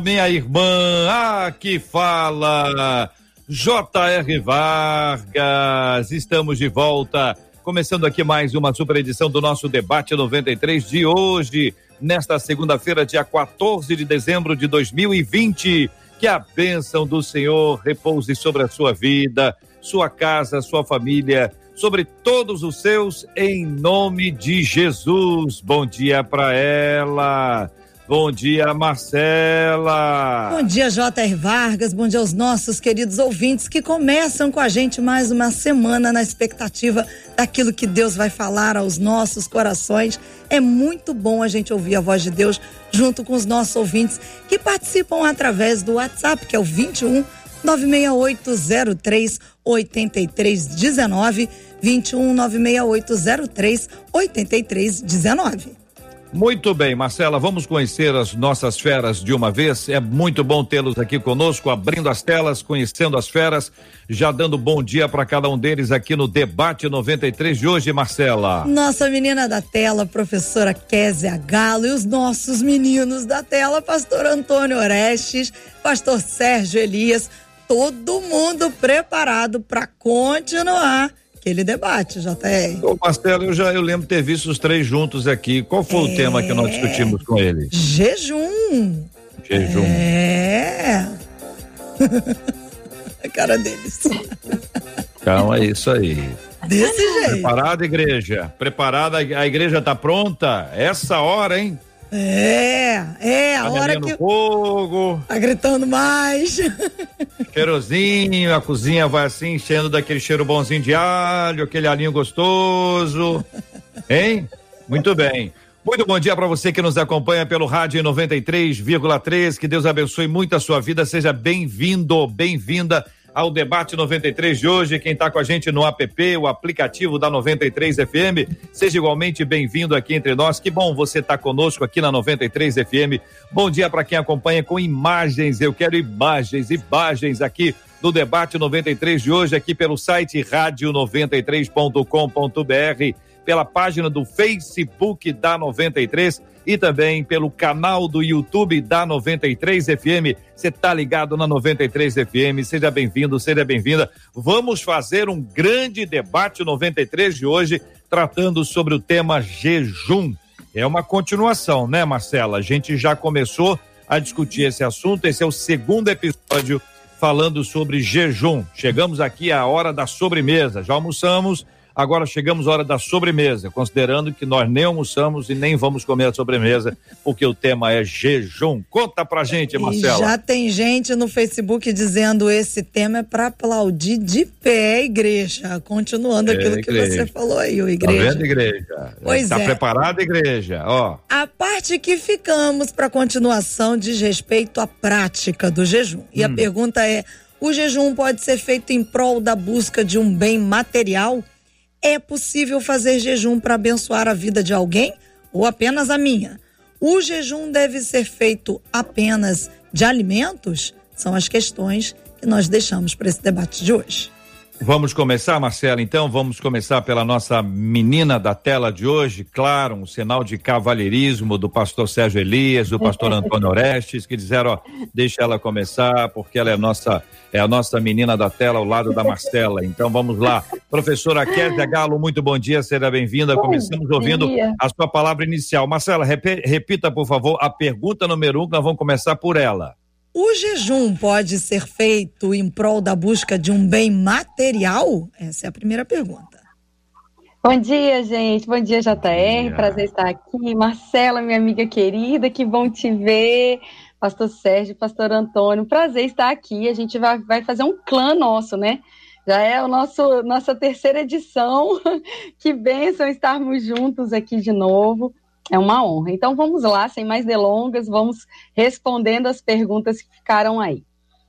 minha irmã. Aqui fala J.R. Vargas. Estamos de volta. Começando aqui mais uma super edição do nosso debate 93 de hoje, nesta segunda-feira, dia 14 de dezembro de 2020. Que a bênção do Senhor repouse sobre a sua vida, sua casa, sua família, sobre todos os seus, em nome de Jesus. Bom dia para ela. Bom dia, Marcela. Bom dia, J.R. Vargas. Bom dia aos nossos queridos ouvintes que começam com a gente mais uma semana na expectativa daquilo que Deus vai falar aos nossos corações. É muito bom a gente ouvir a voz de Deus junto com os nossos ouvintes que participam através do WhatsApp, que é o 21 96803 8319 21 96803 8319. Muito bem, Marcela, vamos conhecer as nossas feras de uma vez. É muito bom tê-los aqui conosco, abrindo as telas, conhecendo as feras, já dando bom dia para cada um deles aqui no debate 93 de hoje, Marcela. Nossa menina da tela, professora Kézia Galo, e os nossos meninos da tela, pastor Antônio Orestes, pastor Sérgio Elias, todo mundo preparado para continuar aquele debate, JR. Ô Marcelo, eu já eu lembro ter visto os três juntos aqui. Qual foi é... o tema que nós discutimos com eles? Jejum. Jejum. É. A cara deles. Calma, é isso aí. Desse jeito. Preparada, igreja? Preparada, a igreja tá pronta? Essa hora, hein? É, é, a hora que. fogo. Tá gritando mais. Cheirosinho, a cozinha vai assim, enchendo daquele cheiro bonzinho de alho, aquele alinho gostoso. Hein? Muito bem. Muito bom dia para você que nos acompanha pelo rádio 93,3. Que Deus abençoe muito a sua vida. Seja bem-vindo, bem-vinda ao debate 93 de hoje. Quem está com a gente no app, o aplicativo da 93 FM, seja igualmente bem-vindo aqui entre nós. Que bom você estar tá conosco aqui na 93 FM. Bom dia para quem acompanha com imagens. Eu quero imagens, imagens aqui do debate 93 de hoje aqui pelo site rádio93.com.br, pela página do Facebook da 93 e também pelo canal do YouTube da 93 FM. Você tá ligado na 93 FM? Seja bem-vindo, seja bem-vinda. Vamos fazer um grande debate 93 de hoje tratando sobre o tema jejum. É uma continuação, né, Marcela? A gente já começou a discutir esse assunto. Esse é o segundo episódio falando sobre jejum. Chegamos aqui à hora da sobremesa. Já almoçamos Agora chegamos à hora da sobremesa, considerando que nós nem almoçamos e nem vamos comer a sobremesa, porque o tema é jejum. Conta pra gente, Marcela. já tem gente no Facebook dizendo esse tema é para aplaudir de pé, igreja. Continuando é, aquilo igreja. que você falou aí, o igreja. Tá vendo, igreja? Pois tá é. preparada, igreja? Ó. A parte que ficamos para continuação diz respeito à prática do jejum. E hum. a pergunta é: o jejum pode ser feito em prol da busca de um bem material? É possível fazer jejum para abençoar a vida de alguém ou apenas a minha? O jejum deve ser feito apenas de alimentos? São as questões que nós deixamos para esse debate de hoje. Vamos começar, Marcela, então? Vamos começar pela nossa menina da tela de hoje. Claro, um sinal de cavalheirismo do pastor Sérgio Elias, do pastor Antônio Orestes, que disseram, ó, deixa ela começar, porque ela é a nossa, é a nossa menina da tela ao lado da Marcela. Então vamos lá. Professora Kézia Galo, muito bom dia, seja bem-vinda. Começamos ouvindo a sua palavra inicial. Marcela, repita, por favor, a pergunta número um, que nós vamos começar por ela. O jejum pode ser feito em prol da busca de um bem material? Essa é a primeira pergunta. Bom dia, gente. Bom dia, JR. Bom dia. Prazer estar aqui. Marcela, minha amiga querida, que bom te ver. Pastor Sérgio, Pastor Antônio, prazer estar aqui. A gente vai, vai fazer um clã nosso, né? Já é o nosso nossa terceira edição. que bênção estarmos juntos aqui de novo. É uma honra. Então vamos lá, sem mais delongas, vamos respondendo as perguntas que ficaram aí.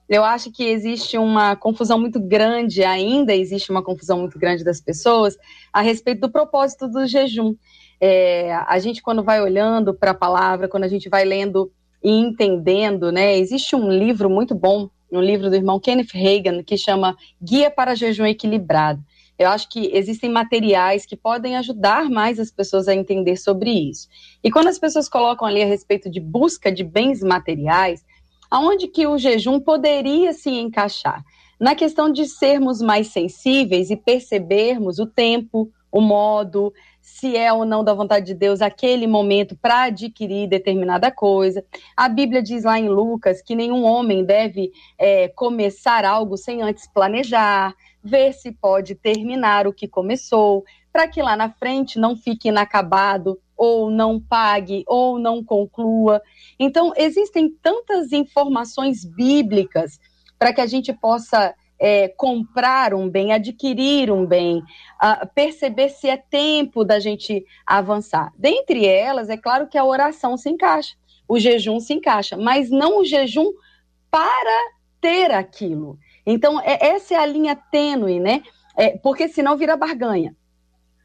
Eu acho que existe uma confusão muito grande, ainda existe uma confusão muito grande das pessoas a respeito do propósito do jejum. É, a gente, quando vai olhando para a palavra, quando a gente vai lendo e entendendo, né? Existe um livro muito bom, um livro do irmão Kenneth Reagan, que chama Guia para Jejum Equilibrado. Eu acho que existem materiais que podem ajudar mais as pessoas a entender sobre isso. E quando as pessoas colocam ali a respeito de busca de bens materiais, aonde que o jejum poderia se encaixar? Na questão de sermos mais sensíveis e percebermos o tempo, o modo, se é ou não da vontade de Deus aquele momento para adquirir determinada coisa. A Bíblia diz lá em Lucas que nenhum homem deve é, começar algo sem antes planejar, ver se pode terminar o que começou, para que lá na frente não fique inacabado, ou não pague, ou não conclua. Então, existem tantas informações bíblicas para que a gente possa é, comprar um bem, adquirir um bem, uh, perceber se é tempo da gente avançar. Dentre elas, é claro que a oração se encaixa, o jejum se encaixa, mas não o jejum para ter aquilo. Então, é, essa é a linha tênue, né? É, porque senão vira barganha.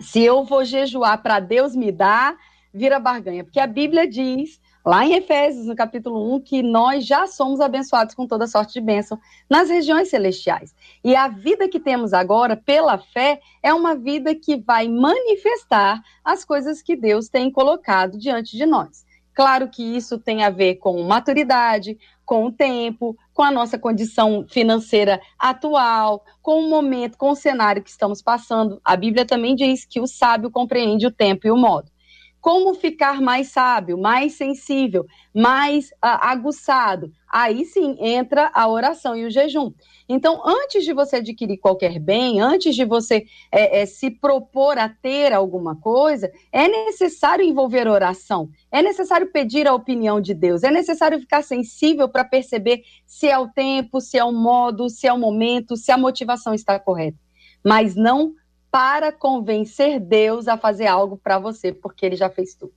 Se eu vou jejuar para Deus me dar, vira barganha. Porque a Bíblia diz, lá em Efésios, no capítulo 1, que nós já somos abençoados com toda sorte de bênção nas regiões celestiais. E a vida que temos agora, pela fé, é uma vida que vai manifestar as coisas que Deus tem colocado diante de nós. Claro que isso tem a ver com maturidade, com o tempo, com a nossa condição financeira atual, com o momento, com o cenário que estamos passando. A Bíblia também diz que o sábio compreende o tempo e o modo. Como ficar mais sábio, mais sensível, mais uh, aguçado? Aí sim entra a oração e o jejum. Então, antes de você adquirir qualquer bem, antes de você é, é, se propor a ter alguma coisa, é necessário envolver oração, é necessário pedir a opinião de Deus, é necessário ficar sensível para perceber se é o tempo, se é o modo, se é o momento, se a motivação está correta. Mas não para convencer Deus a fazer algo para você, porque ele já fez tudo.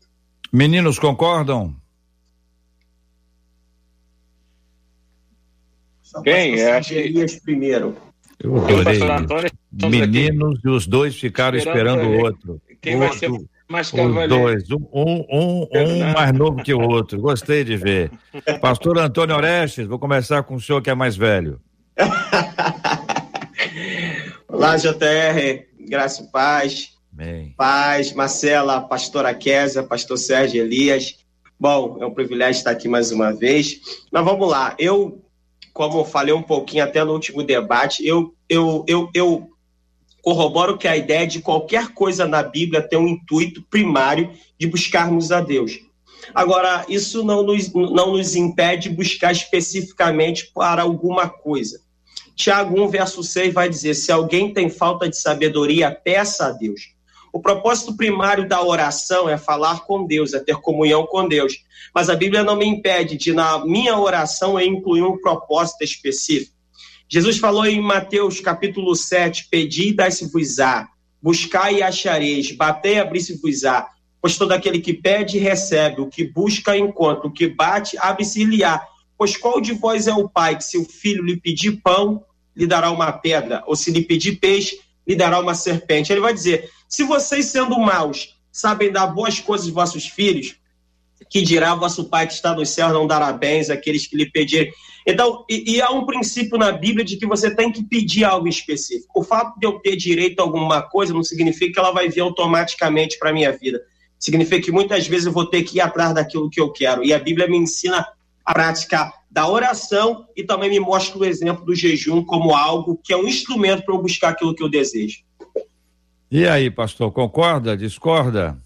Meninos concordam? Quem? É, acho que... primeiro. Eu adorei. Meninos e os dois ficaram esperando, o outro. Quem vai ser mais Os dois, um, um, um, mais novo que o outro. Gostei de ver. Pastor Antônio Orestes, vou começar com o senhor que é mais velho. Olá, JR graça e paz. Amém. Paz, Marcela, pastora Késia, pastor Sérgio Elias. Bom, é um privilégio estar aqui mais uma vez. Mas vamos lá. Eu, como eu falei um pouquinho até no último debate, eu, eu, eu, eu corroboro que a ideia de qualquer coisa na Bíblia tem um intuito primário de buscarmos a Deus. Agora, isso não nos, não nos impede de buscar especificamente para alguma coisa. Tiago 1, verso 6 vai dizer: se alguém tem falta de sabedoria, peça a Deus. O propósito primário da oração é falar com Deus, é ter comunhão com Deus. Mas a Bíblia não me impede de, na minha oração, eu incluir um propósito específico. Jesus falou em Mateus capítulo 7: Pedi e dai-se-vos-á, buscai e achareis, batei e abri-se-vos-á. Pois todo aquele que pede, recebe, o que busca, encontra, o que bate, abre-se-lhe-á. Pois qual de vós é o pai que, se o filho lhe pedir pão, lhe dará uma pedra, ou se lhe pedir peixe, lhe dará uma serpente. Ele vai dizer: se vocês, sendo maus, sabem dar boas coisas aos vossos filhos, que dirá vosso Pai que está no céu não dará bens àqueles que lhe pedirem. Então, e, e, há um princípio na Bíblia de que você tem que pedir algo específico. O fato de eu ter direito a alguma coisa não significa que ela vai vir automaticamente para a minha vida. Significa que muitas vezes eu vou ter que ir atrás daquilo que eu quero. E a Bíblia me ensina a prática da oração e também me mostra o exemplo do jejum como algo que é um instrumento para eu buscar aquilo que eu desejo. E aí, pastor, concorda, discorda?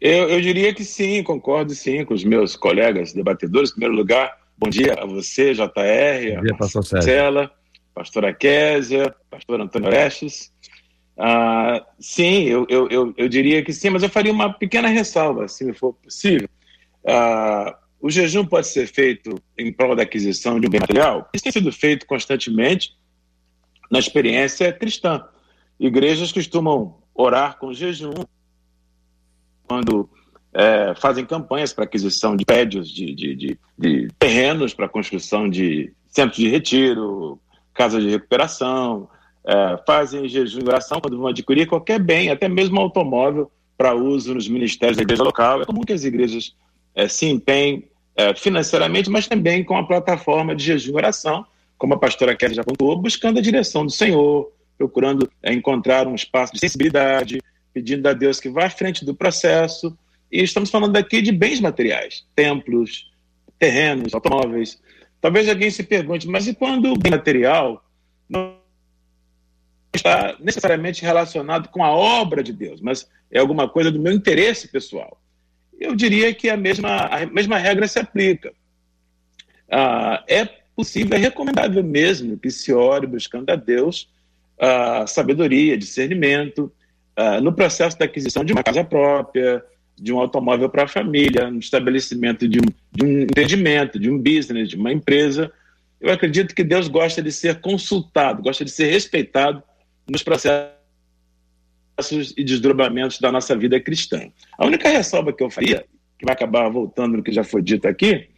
Eu, eu diria que sim, concordo sim com os meus colegas debatedores. Em primeiro lugar, bom dia a você, JR, bom dia, pastor Marcela, pastora Késia, pastor Antônio Orestes. Ah, sim, eu, eu, eu, eu, diria que sim, mas eu faria uma pequena ressalva, se for possível. Ah, o jejum pode ser feito em prol da aquisição de um bem material? Isso tem sido feito constantemente na experiência cristã. Igrejas costumam orar com jejum quando é, fazem campanhas para aquisição de prédios, de, de, de, de terrenos para construção de centros de retiro, casas de recuperação, é, fazem jejum e oração quando vão adquirir qualquer bem, até mesmo automóvel, para uso nos ministérios da igreja local. É comum que as igrejas é, se empenhem é, financeiramente, mas também com a plataforma de jejum e oração, como a pastora Kelly já pontuou, buscando a direção do Senhor, procurando é, encontrar um espaço de sensibilidade, pedindo a Deus que vá à frente do processo. E estamos falando aqui de bens materiais, templos, terrenos, automóveis. Talvez alguém se pergunte, mas e quando o bem material não está necessariamente relacionado com a obra de Deus, mas é alguma coisa do meu interesse pessoal? Eu diria que a mesma, a mesma regra se aplica. Ah, é possível, é recomendável mesmo que se ore buscando a Deus a sabedoria, discernimento, uh, no processo da aquisição de uma casa própria, de um automóvel para a família, no estabelecimento de um, de um de um business, de uma empresa. Eu acredito que Deus gosta de ser consultado, gosta de ser respeitado nos processos e desdobramentos da nossa vida cristã. A única ressalva que eu faria, que vai acabar voltando no que já foi dito aqui,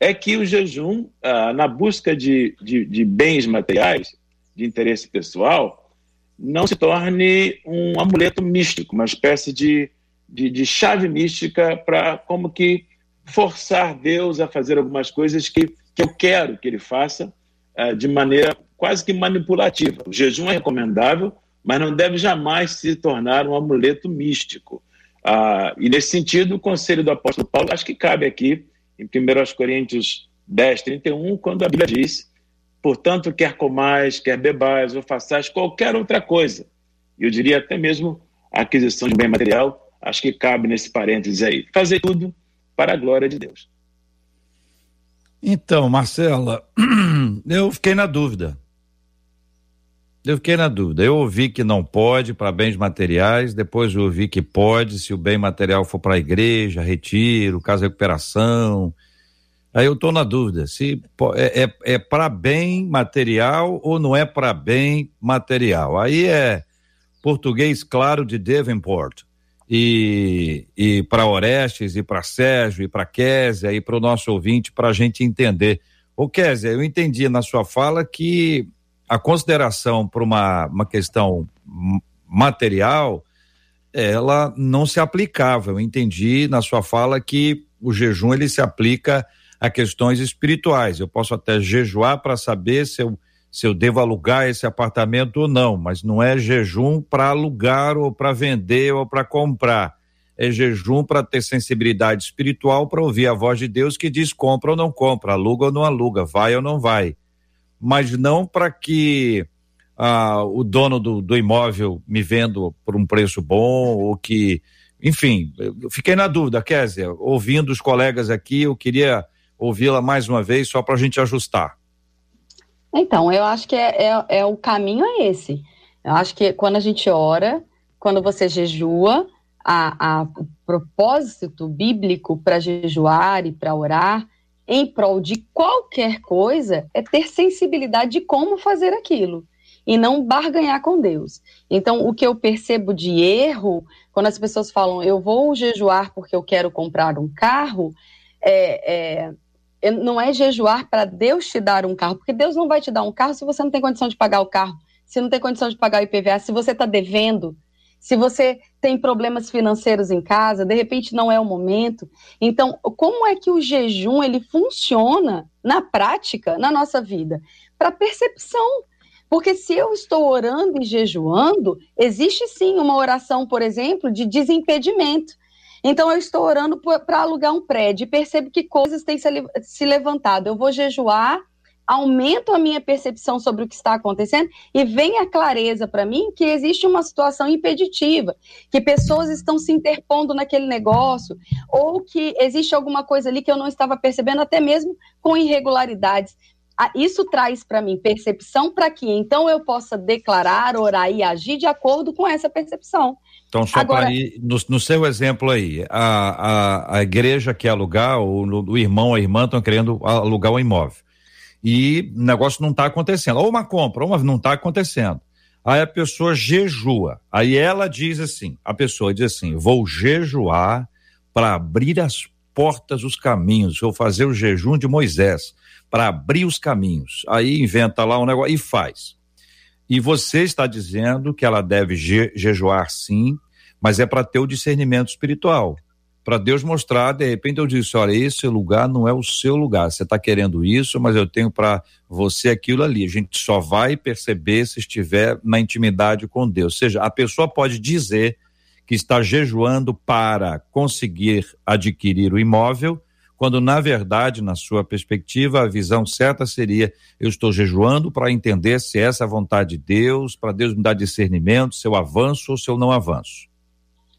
é que o jejum, ah, na busca de, de, de bens materiais, de interesse pessoal, não se torne um amuleto místico, uma espécie de, de, de chave mística para como que forçar Deus a fazer algumas coisas que, que eu quero que ele faça uh, de maneira quase que manipulativa. O jejum é recomendável, mas não deve jamais se tornar um amuleto místico. Uh, e nesse sentido, o conselho do apóstolo Paulo acho que cabe aqui, em 1 Coríntios 10, 31, quando a Bíblia diz Portanto, quer comais, quer bebais ou façais qualquer outra coisa. Eu diria até mesmo a aquisição de bem material, acho que cabe nesse parênteses aí. Fazer tudo para a glória de Deus. Então, Marcela, eu fiquei na dúvida. Eu fiquei na dúvida. Eu ouvi que não pode para bens materiais, depois eu ouvi que pode se o bem material for para a igreja, retiro, casa recuperação, Aí eu estou na dúvida se é, é, é para bem material ou não é para bem material. Aí é português claro de Devonport. E, e para Orestes, e para Sérgio, e para Késia, e para o nosso ouvinte, para a gente entender. Ô Késia, eu entendi na sua fala que a consideração para uma, uma questão material, ela não se aplicava. Eu entendi na sua fala que o jejum ele se aplica a questões espirituais. Eu posso até jejuar para saber se eu, se eu devo alugar esse apartamento ou não, mas não é jejum para alugar ou para vender ou para comprar. É jejum para ter sensibilidade espiritual para ouvir a voz de Deus que diz compra ou não compra, aluga ou não aluga, vai ou não vai. Mas não para que ah, o dono do, do imóvel me venda por um preço bom ou que enfim, fiquei na dúvida, Kézia, ouvindo os colegas aqui, eu queria ouvi-la mais uma vez, só para a gente ajustar. Então, eu acho que é, é, é, o caminho é esse. Eu acho que quando a gente ora, quando você jejua, a, a o propósito bíblico para jejuar e para orar em prol de qualquer coisa é ter sensibilidade de como fazer aquilo e não barganhar com Deus. Então, o que eu percebo de erro, quando as pessoas falam eu vou jejuar porque eu quero comprar um carro, é, é não é jejuar para Deus te dar um carro, porque Deus não vai te dar um carro se você não tem condição de pagar o carro, se não tem condição de pagar o IPVA, se você está devendo, se você tem problemas financeiros em casa, de repente não é o momento. Então, como é que o jejum ele funciona na prática, na nossa vida? Para percepção. Porque se eu estou orando e jejuando, existe sim uma oração, por exemplo, de desimpedimento. Então eu estou orando para alugar um prédio e percebo que coisas têm se, se levantado. Eu vou jejuar, aumento a minha percepção sobre o que está acontecendo e vem a clareza para mim que existe uma situação impeditiva, que pessoas estão se interpondo naquele negócio, ou que existe alguma coisa ali que eu não estava percebendo, até mesmo com irregularidades. Isso traz para mim percepção para que então eu possa declarar, orar e agir de acordo com essa percepção. Então, só Agora... para ir, no, no, seu exemplo aí, a, a, a igreja quer alugar, ou o irmão ou a irmã estão querendo alugar o um imóvel. E o negócio não está acontecendo. Ou uma compra, ou uma não está acontecendo. Aí a pessoa jejua. Aí ela diz assim: a pessoa diz assim, vou jejuar para abrir as portas, os caminhos. Vou fazer o jejum de Moisés para abrir os caminhos. Aí inventa lá um negócio e faz. E você está dizendo que ela deve je jejuar sim, mas é para ter o discernimento espiritual. Para Deus mostrar, de repente eu disse: olha, esse lugar não é o seu lugar. Você está querendo isso, mas eu tenho para você aquilo ali. A gente só vai perceber se estiver na intimidade com Deus. Ou seja, a pessoa pode dizer que está jejuando para conseguir adquirir o imóvel, quando na verdade, na sua perspectiva, a visão certa seria: eu estou jejuando para entender se essa é a vontade de Deus, para Deus me dar discernimento, se eu avanço ou se eu não avanço.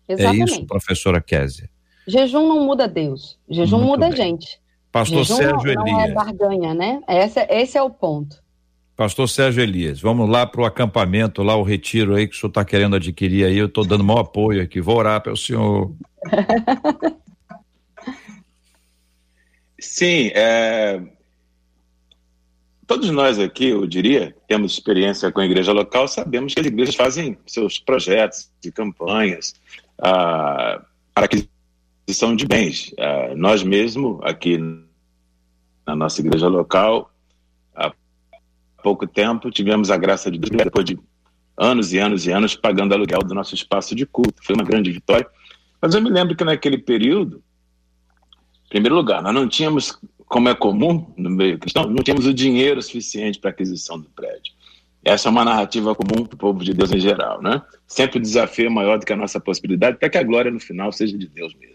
Exatamente. É isso, professora Kézia. Jejum não muda Deus, jejum Muito muda bem. gente. Pastor jejum Sérgio não, Elias. Não é barganha, né? Esse, esse é o ponto. Pastor Sérgio Elias, vamos lá para o acampamento, lá o retiro aí que o senhor está querendo adquirir aí. Eu estou dando maior apoio aqui. Vou orar para o senhor. Sim, é... todos nós aqui, eu diria, temos experiência com a igreja local, sabemos que as igrejas fazem seus projetos de campanhas ah, para aquisição de bens. Ah, nós mesmo, aqui na nossa igreja local, pouco tempo, tivemos a graça de Deus, depois de anos e anos e anos, pagando aluguel do nosso espaço de culto. Foi uma grande vitória. Mas eu me lembro que naquele período, em primeiro lugar, nós não tínhamos, como é comum no meio cristão, não tínhamos o dinheiro suficiente para a aquisição do prédio. Essa é uma narrativa comum para o povo de Deus em geral, né? Sempre o desafio é maior do que a nossa possibilidade, até que a glória no final seja de Deus mesmo.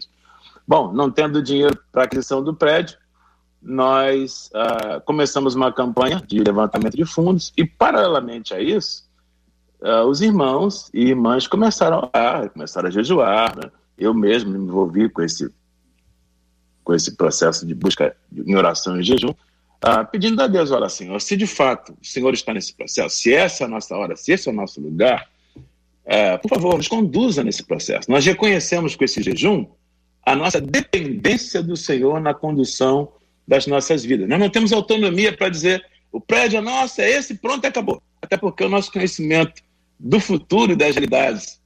Bom, não tendo dinheiro para aquisição do prédio, nós uh, começamos uma campanha de levantamento de fundos e, paralelamente a isso, uh, os irmãos e irmãs começaram a, começaram a jejuar. Né? Eu mesmo me envolvi com esse, com esse processo de busca em oração e jejum, uh, pedindo a Deus, olha Senhor, se de fato o Senhor está nesse processo, se essa é a nossa hora, se esse é o nosso lugar, por favor, nos conduza nesse processo. Nós reconhecemos com esse jejum a nossa dependência do Senhor na condução das nossas vidas. Nós não temos autonomia para dizer o prédio é nosso, é esse, pronto, acabou. Até porque o nosso conhecimento do futuro e das realidades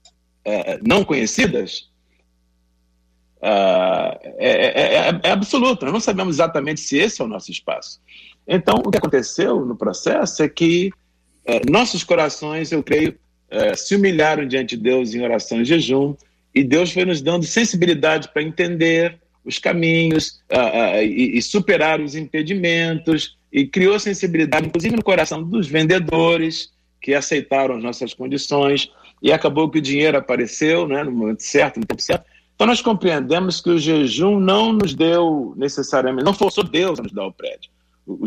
é, não conhecidas é, é, é, é, absoluto. Nós não sabemos exatamente se esse é o nosso espaço. Então, o que aconteceu no processo é que nossos corações, eu creio, se humilharam diante de Deus em oração e jejum, e Deus foi nos dando sensibilidade para entender, os caminhos uh, uh, e, e, superar os impedimentos e criou sensibilidade, inclusive no coração dos vendedores que aceitaram as nossas condições e acabou que o dinheiro apareceu né, no momento certo, no tempo certo. Então nós compreendemos que o jejum não nos deu necessariamente, não forçou Deus a nos dar o prédio. O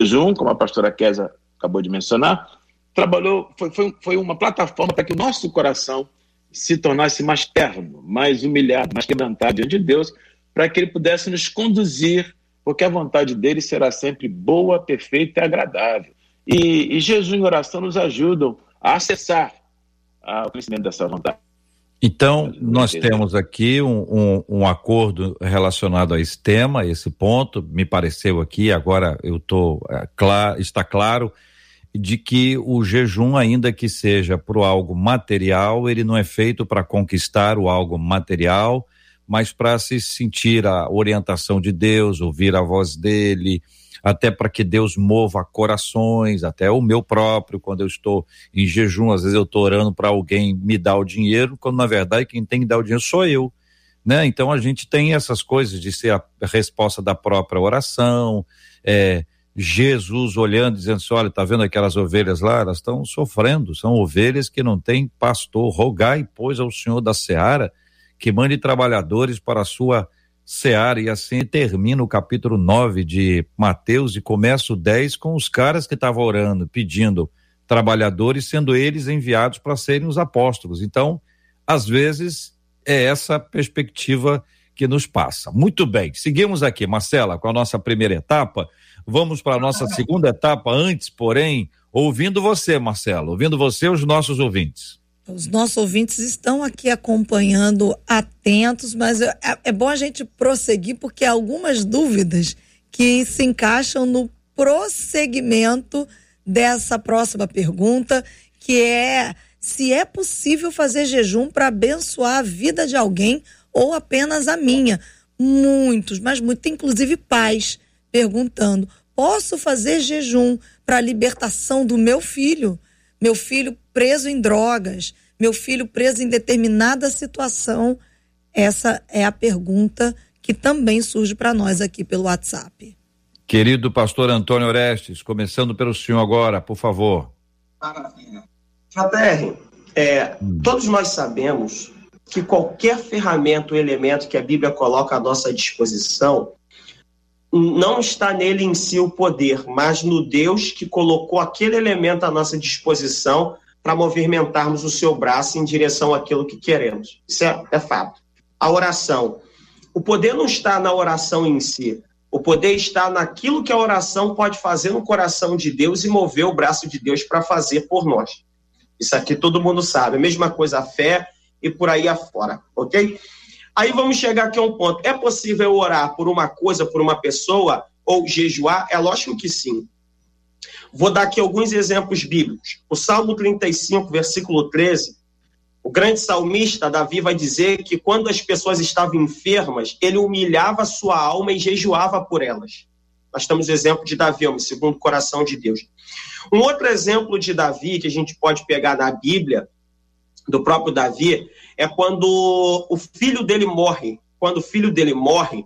jejum, como a pastora Kézia acabou de mencionar, trabalhou, foi, foi, foi uma plataforma para que o nosso coração se tornasse mais terno, mais humilhado, mais quebrantado diante de Deus, para que ele pudesse nos conduzir, porque a vontade dele será sempre boa, perfeita e agradável. E, e Jesus e oração nos ajudam a acessar o conhecimento dessa vontade. Então, nós temos aqui um, um, um, acordo relacionado a esse tema, esse ponto, me pareceu aqui, agora eu tô, é, clar, está claro, de que o jejum, ainda que seja para algo material, ele não é feito para conquistar o algo material, mas para se sentir a orientação de Deus, ouvir a voz dele, até para que Deus mova corações, até o meu próprio, quando eu estou em jejum, às vezes eu estou orando para alguém me dar o dinheiro, quando na verdade quem tem que dar o dinheiro sou eu. Né? Então a gente tem essas coisas de ser a resposta da própria oração, é, Jesus olhando, dizendo assim: olha, está vendo aquelas ovelhas lá? Elas estão sofrendo, são ovelhas que não têm pastor. Rogai, pois, ao Senhor da seara que mande trabalhadores para a sua seara. E assim termina o capítulo 9 de Mateus e começa o 10 com os caras que estavam orando, pedindo trabalhadores, sendo eles enviados para serem os apóstolos. Então, às vezes, é essa perspectiva que nos passa. Muito bem, seguimos aqui, Marcela, com a nossa primeira etapa. Vamos para a nossa segunda etapa, antes, porém, ouvindo você, Marcelo, ouvindo você, os nossos ouvintes. Os nossos ouvintes estão aqui acompanhando atentos, mas é, é bom a gente prosseguir, porque há algumas dúvidas que se encaixam no prosseguimento dessa próxima pergunta, que é se é possível fazer jejum para abençoar a vida de alguém ou apenas a minha. Muitos, mas muitos, inclusive pais, perguntando: posso fazer jejum para a libertação do meu filho? Meu filho preso em drogas, meu filho preso em determinada situação. Essa é a pergunta que também surge para nós aqui pelo WhatsApp. Querido pastor Antônio Orestes, começando pelo senhor agora, por favor. Maravilha. JR, é, hum. todos nós sabemos que qualquer ferramenta ou elemento que a Bíblia coloca à nossa disposição não está nele em si o poder, mas no Deus que colocou aquele elemento à nossa disposição para movimentarmos o seu braço em direção àquilo que queremos. Isso é, é fato. A oração. O poder não está na oração em si. O poder está naquilo que a oração pode fazer no coração de Deus e mover o braço de Deus para fazer por nós. Isso aqui todo mundo sabe. A mesma coisa a fé e por aí afora, ok? Aí vamos chegar aqui a um ponto. É possível orar por uma coisa, por uma pessoa, ou jejuar? É lógico que sim. Vou dar aqui alguns exemplos bíblicos. O Salmo 35, versículo 13, o grande salmista Davi vai dizer que quando as pessoas estavam enfermas, ele humilhava sua alma e jejuava por elas. Nós temos o exemplo de Davi, homem, segundo o coração de Deus. Um outro exemplo de Davi que a gente pode pegar na Bíblia, do próprio Davi, é quando o filho dele morre. Quando o filho dele morre,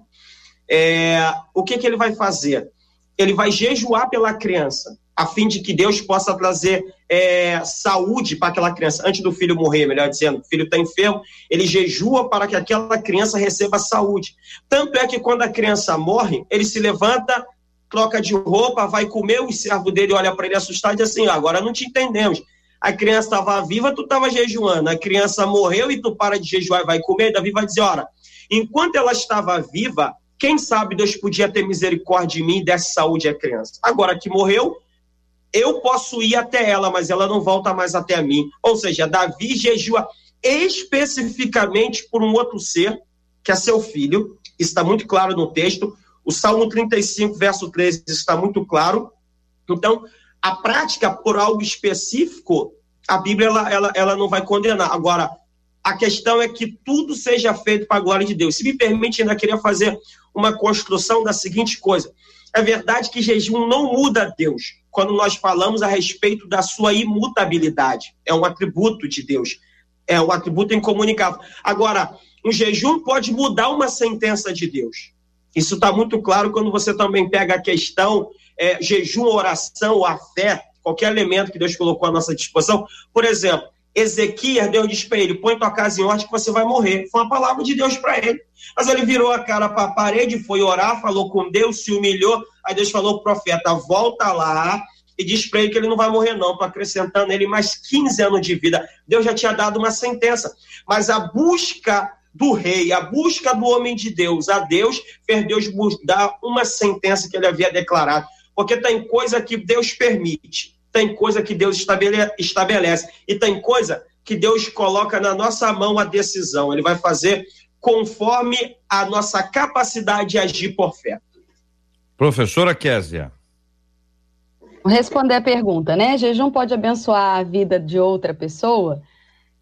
é, o que, que ele vai fazer? Ele vai jejuar pela criança, a fim de que Deus possa trazer é, saúde para aquela criança. Antes do filho morrer, melhor dizendo, o filho está enfermo, ele jejua para que aquela criança receba saúde. Tanto é que quando a criança morre, ele se levanta, troca de roupa, vai comer, o servo dele olha para ele assustado e diz assim: agora não te entendemos a criança estava viva, tu estava jejuando, a criança morreu e tu para de jejuar e vai comer, Davi vai dizer, ora, enquanto ela estava viva, quem sabe Deus podia ter misericórdia de mim e desse saúde à criança. Agora que morreu, eu posso ir até ela, mas ela não volta mais até mim. Ou seja, Davi jejua especificamente por um outro ser, que é seu filho, está muito claro no texto. O Salmo 35, verso 13, está muito claro. Então, a prática por algo específico, a Bíblia ela, ela, ela não vai condenar. Agora, a questão é que tudo seja feito para a glória de Deus. Se me permite, ainda queria fazer uma construção da seguinte coisa. É verdade que jejum não muda Deus. Quando nós falamos a respeito da sua imutabilidade, é um atributo de Deus, é um atributo incomunicável. Agora, um jejum pode mudar uma sentença de Deus. Isso está muito claro quando você também pega a questão é, jejum, oração, a fé, qualquer elemento que Deus colocou à nossa disposição. Por exemplo, Ezequias, Deus disse para ele: põe tua casa em ordem que você vai morrer. Foi uma palavra de Deus para ele. Mas ele virou a cara para a parede, foi orar, falou com Deus, se humilhou. Aí Deus falou pro profeta: volta lá e diz para ele que ele não vai morrer, não. Estou acrescentando ele mais 15 anos de vida. Deus já tinha dado uma sentença. Mas a busca do rei, a busca do homem de Deus a Deus, fez Deus dar uma sentença que ele havia declarado. Porque tem coisa que Deus permite, tem coisa que Deus estabelece, e tem coisa que Deus coloca na nossa mão a decisão. Ele vai fazer conforme a nossa capacidade de agir por fé. Professora Késia. Vou responder a pergunta, né? Jejum pode abençoar a vida de outra pessoa?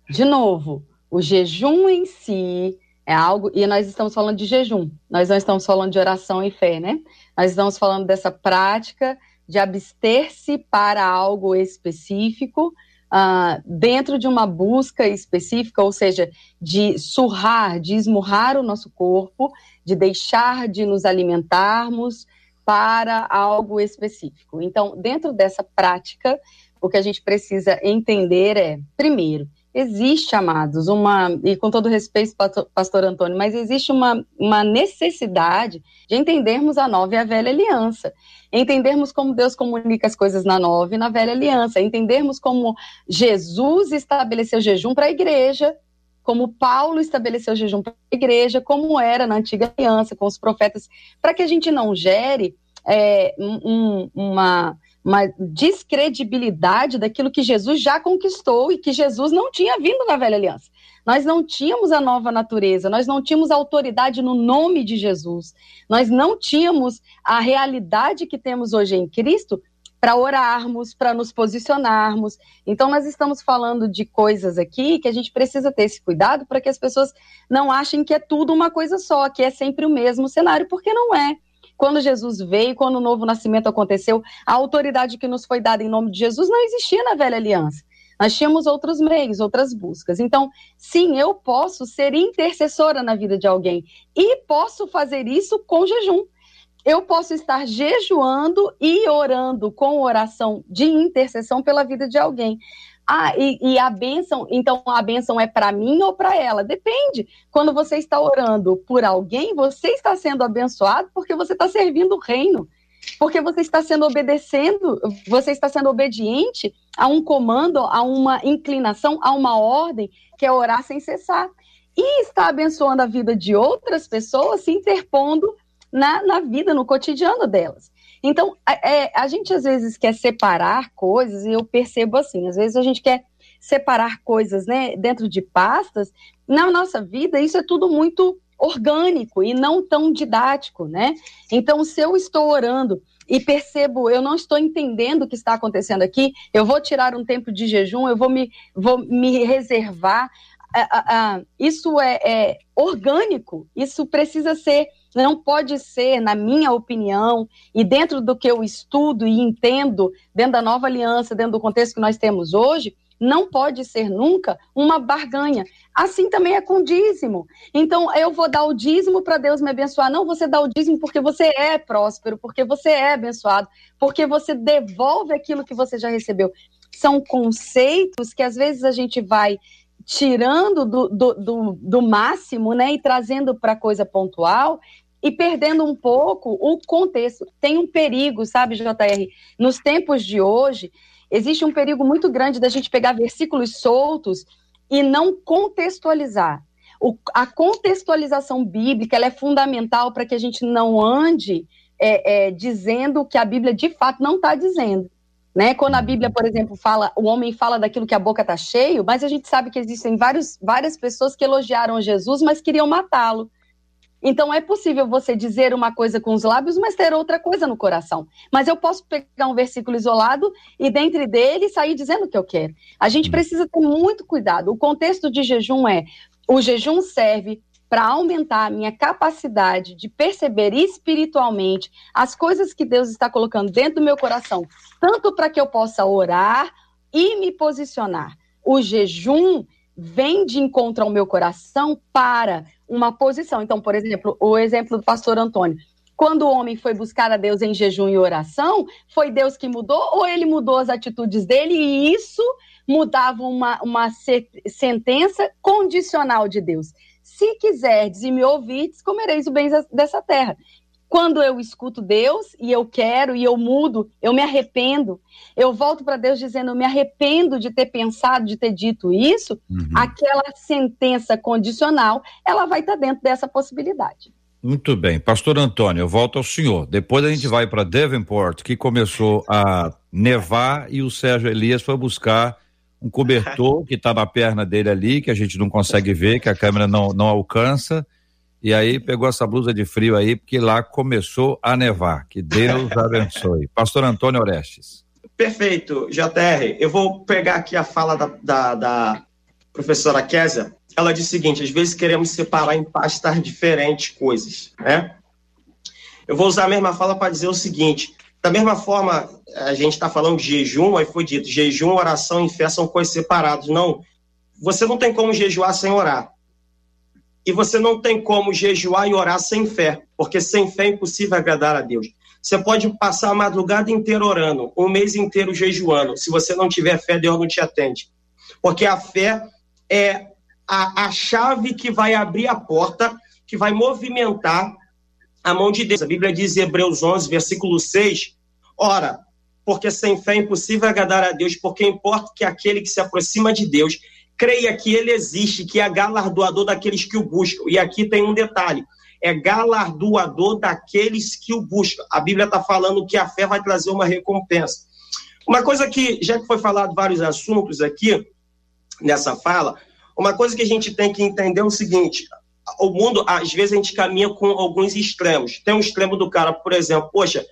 De novo, o jejum em si é algo, e nós estamos falando de jejum, nós não estamos falando de oração e fé, né? Nós estamos falando dessa prática de abster-se para algo específico, uh, dentro de uma busca específica, ou seja, de surrar, de esmurrar o nosso corpo, de deixar de nos alimentarmos para algo específico. Então, dentro dessa prática, o que a gente precisa entender é, primeiro, existe, amados, uma, e com todo respeito, pastor Antônio, mas existe uma, uma necessidade de entendermos a nova e a velha aliança. Entendermos como Deus comunica as coisas na nova e na velha aliança. Entendermos como Jesus estabeleceu jejum para a igreja, como Paulo estabeleceu jejum para a igreja, como era na antiga aliança com os profetas, para que a gente não gere é, um, uma uma descredibilidade daquilo que Jesus já conquistou e que Jesus não tinha vindo na velha aliança. Nós não tínhamos a nova natureza, nós não tínhamos autoridade no nome de Jesus, nós não tínhamos a realidade que temos hoje em Cristo para orarmos, para nos posicionarmos. Então, nós estamos falando de coisas aqui que a gente precisa ter esse cuidado para que as pessoas não achem que é tudo uma coisa só, que é sempre o mesmo cenário, porque não é. Quando Jesus veio, quando o novo nascimento aconteceu, a autoridade que nos foi dada em nome de Jesus não existia na velha aliança. Nós tínhamos outros meios, outras buscas. Então, sim, eu posso ser intercessora na vida de alguém e posso fazer isso com jejum eu posso estar jejuando e orando com oração de intercessão pela vida de alguém. Ah, e, e a bênção, então a bênção é para mim ou para ela? Depende. Quando você está orando por alguém, você está sendo abençoado porque você está servindo o reino. Porque você está sendo obedecendo, você está sendo obediente a um comando, a uma inclinação, a uma ordem, que é orar sem cessar. E está abençoando a vida de outras pessoas, se interpondo na, na vida, no cotidiano delas. Então, é, a gente às vezes quer separar coisas, e eu percebo assim, às vezes a gente quer separar coisas né, dentro de pastas. Na nossa vida, isso é tudo muito orgânico e não tão didático, né? Então, se eu estou orando e percebo, eu não estou entendendo o que está acontecendo aqui, eu vou tirar um tempo de jejum, eu vou me, vou me reservar. Isso é, é orgânico, isso precisa ser não pode ser, na minha opinião, e dentro do que eu estudo e entendo, dentro da nova aliança, dentro do contexto que nós temos hoje, não pode ser nunca uma barganha. Assim também é com dízimo. Então, eu vou dar o dízimo para Deus me abençoar. Não, você dá o dízimo porque você é próspero, porque você é abençoado, porque você devolve aquilo que você já recebeu. São conceitos que às vezes a gente vai tirando do, do, do, do máximo, né, e trazendo para coisa pontual e perdendo um pouco o contexto. Tem um perigo, sabe, JR? Nos tempos de hoje, existe um perigo muito grande da gente pegar versículos soltos e não contextualizar. O, a contextualização bíblica é fundamental para que a gente não ande é, é, dizendo o que a Bíblia de fato não está dizendo. Né? Quando a Bíblia, por exemplo, fala, o homem fala daquilo que a boca está cheio, mas a gente sabe que existem vários, várias pessoas que elogiaram Jesus, mas queriam matá-lo. Então é possível você dizer uma coisa com os lábios, mas ter outra coisa no coração. Mas eu posso pegar um versículo isolado e dentre dele sair dizendo o que eu quero. A gente precisa ter muito cuidado. O contexto de jejum é: o jejum serve para aumentar a minha capacidade de perceber espiritualmente as coisas que Deus está colocando dentro do meu coração, tanto para que eu possa orar e me posicionar. O jejum vem de encontro ao meu coração para uma posição. Então, por exemplo, o exemplo do pastor Antônio. Quando o homem foi buscar a Deus em jejum e oração, foi Deus que mudou ou ele mudou as atitudes dele e isso mudava uma, uma sentença condicional de Deus se quiserdes e me ouvirdes, comereis o bem dessa terra. Quando eu escuto Deus e eu quero e eu mudo, eu me arrependo. Eu volto para Deus dizendo, eu me arrependo de ter pensado, de ter dito isso. Uhum. Aquela sentença condicional, ela vai estar tá dentro dessa possibilidade. Muito bem. Pastor Antônio, eu volto ao senhor. Depois a gente vai para Devonport, que começou a nevar e o Sérgio Elias foi buscar um cobertor que está na perna dele ali, que a gente não consegue ver, que a câmera não, não alcança. E aí pegou essa blusa de frio aí, porque lá começou a nevar. Que Deus abençoe. Pastor Antônio Orestes. Perfeito, JR. Eu vou pegar aqui a fala da, da, da professora Késia. Ela diz o seguinte: às vezes queremos separar em pastas diferentes coisas, né? Eu vou usar a mesma fala para dizer o seguinte: da mesma forma, a gente está falando de jejum, aí foi dito, jejum, oração e fé são coisas separadas. Não, você não tem como jejuar sem orar. E você não tem como jejuar e orar sem fé, porque sem fé é impossível agradar a Deus. Você pode passar a madrugada inteira orando, um mês inteiro jejuando. Se você não tiver fé, Deus não te atende. Porque a fé é a, a chave que vai abrir a porta, que vai movimentar a mão de Deus. A Bíblia diz em Hebreus 11, versículo 6, ora, porque sem fé é impossível agradar a Deus, porque importa que aquele que se aproxima de Deus creia que ele existe, que é galardoador daqueles que o buscam. E aqui tem um detalhe, é galardoador daqueles que o buscam. A Bíblia está falando que a fé vai trazer uma recompensa. Uma coisa que, já que foi falado vários assuntos aqui nessa fala, uma coisa que a gente tem que entender é o seguinte: o mundo, às vezes, a gente caminha com alguns extremos. Tem um extremo do cara, por exemplo, poxa,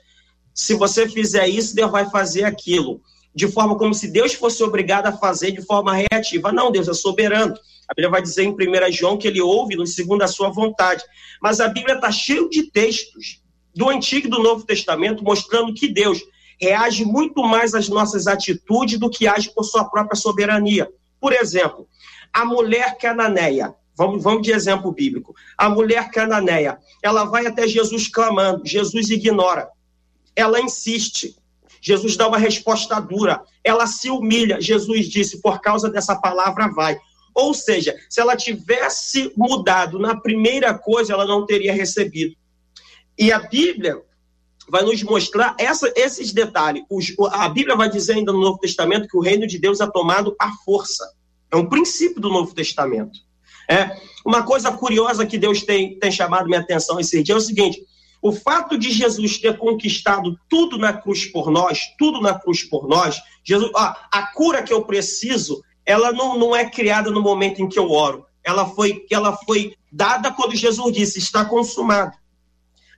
se você fizer isso, Deus vai fazer aquilo. De forma como se Deus fosse obrigado a fazer de forma reativa. Não, Deus é soberano. A Bíblia vai dizer em 1 João que ele ouve no segundo a sua vontade. Mas a Bíblia está cheia de textos do Antigo e do Novo Testamento mostrando que Deus reage muito mais às nossas atitudes do que age por sua própria soberania. Por exemplo, a mulher cananeia. Vamos, vamos de exemplo bíblico. A mulher cananeia, ela vai até Jesus clamando, Jesus ignora. Ela insiste. Jesus dá uma resposta dura. Ela se humilha. Jesus disse: por causa dessa palavra, vai. Ou seja, se ela tivesse mudado na primeira coisa, ela não teria recebido. E a Bíblia vai nos mostrar essa, esses detalhes. Os, a Bíblia vai dizer ainda no Novo Testamento que o reino de Deus é tomado à força. É um princípio do Novo Testamento. É, uma coisa curiosa que Deus tem, tem chamado minha atenção esse dia é o seguinte: o fato de Jesus ter conquistado tudo na cruz por nós, tudo na cruz por nós, Jesus, ó, a cura que eu preciso, ela não, não é criada no momento em que eu oro. Ela foi, ela foi dada quando Jesus disse: está consumado.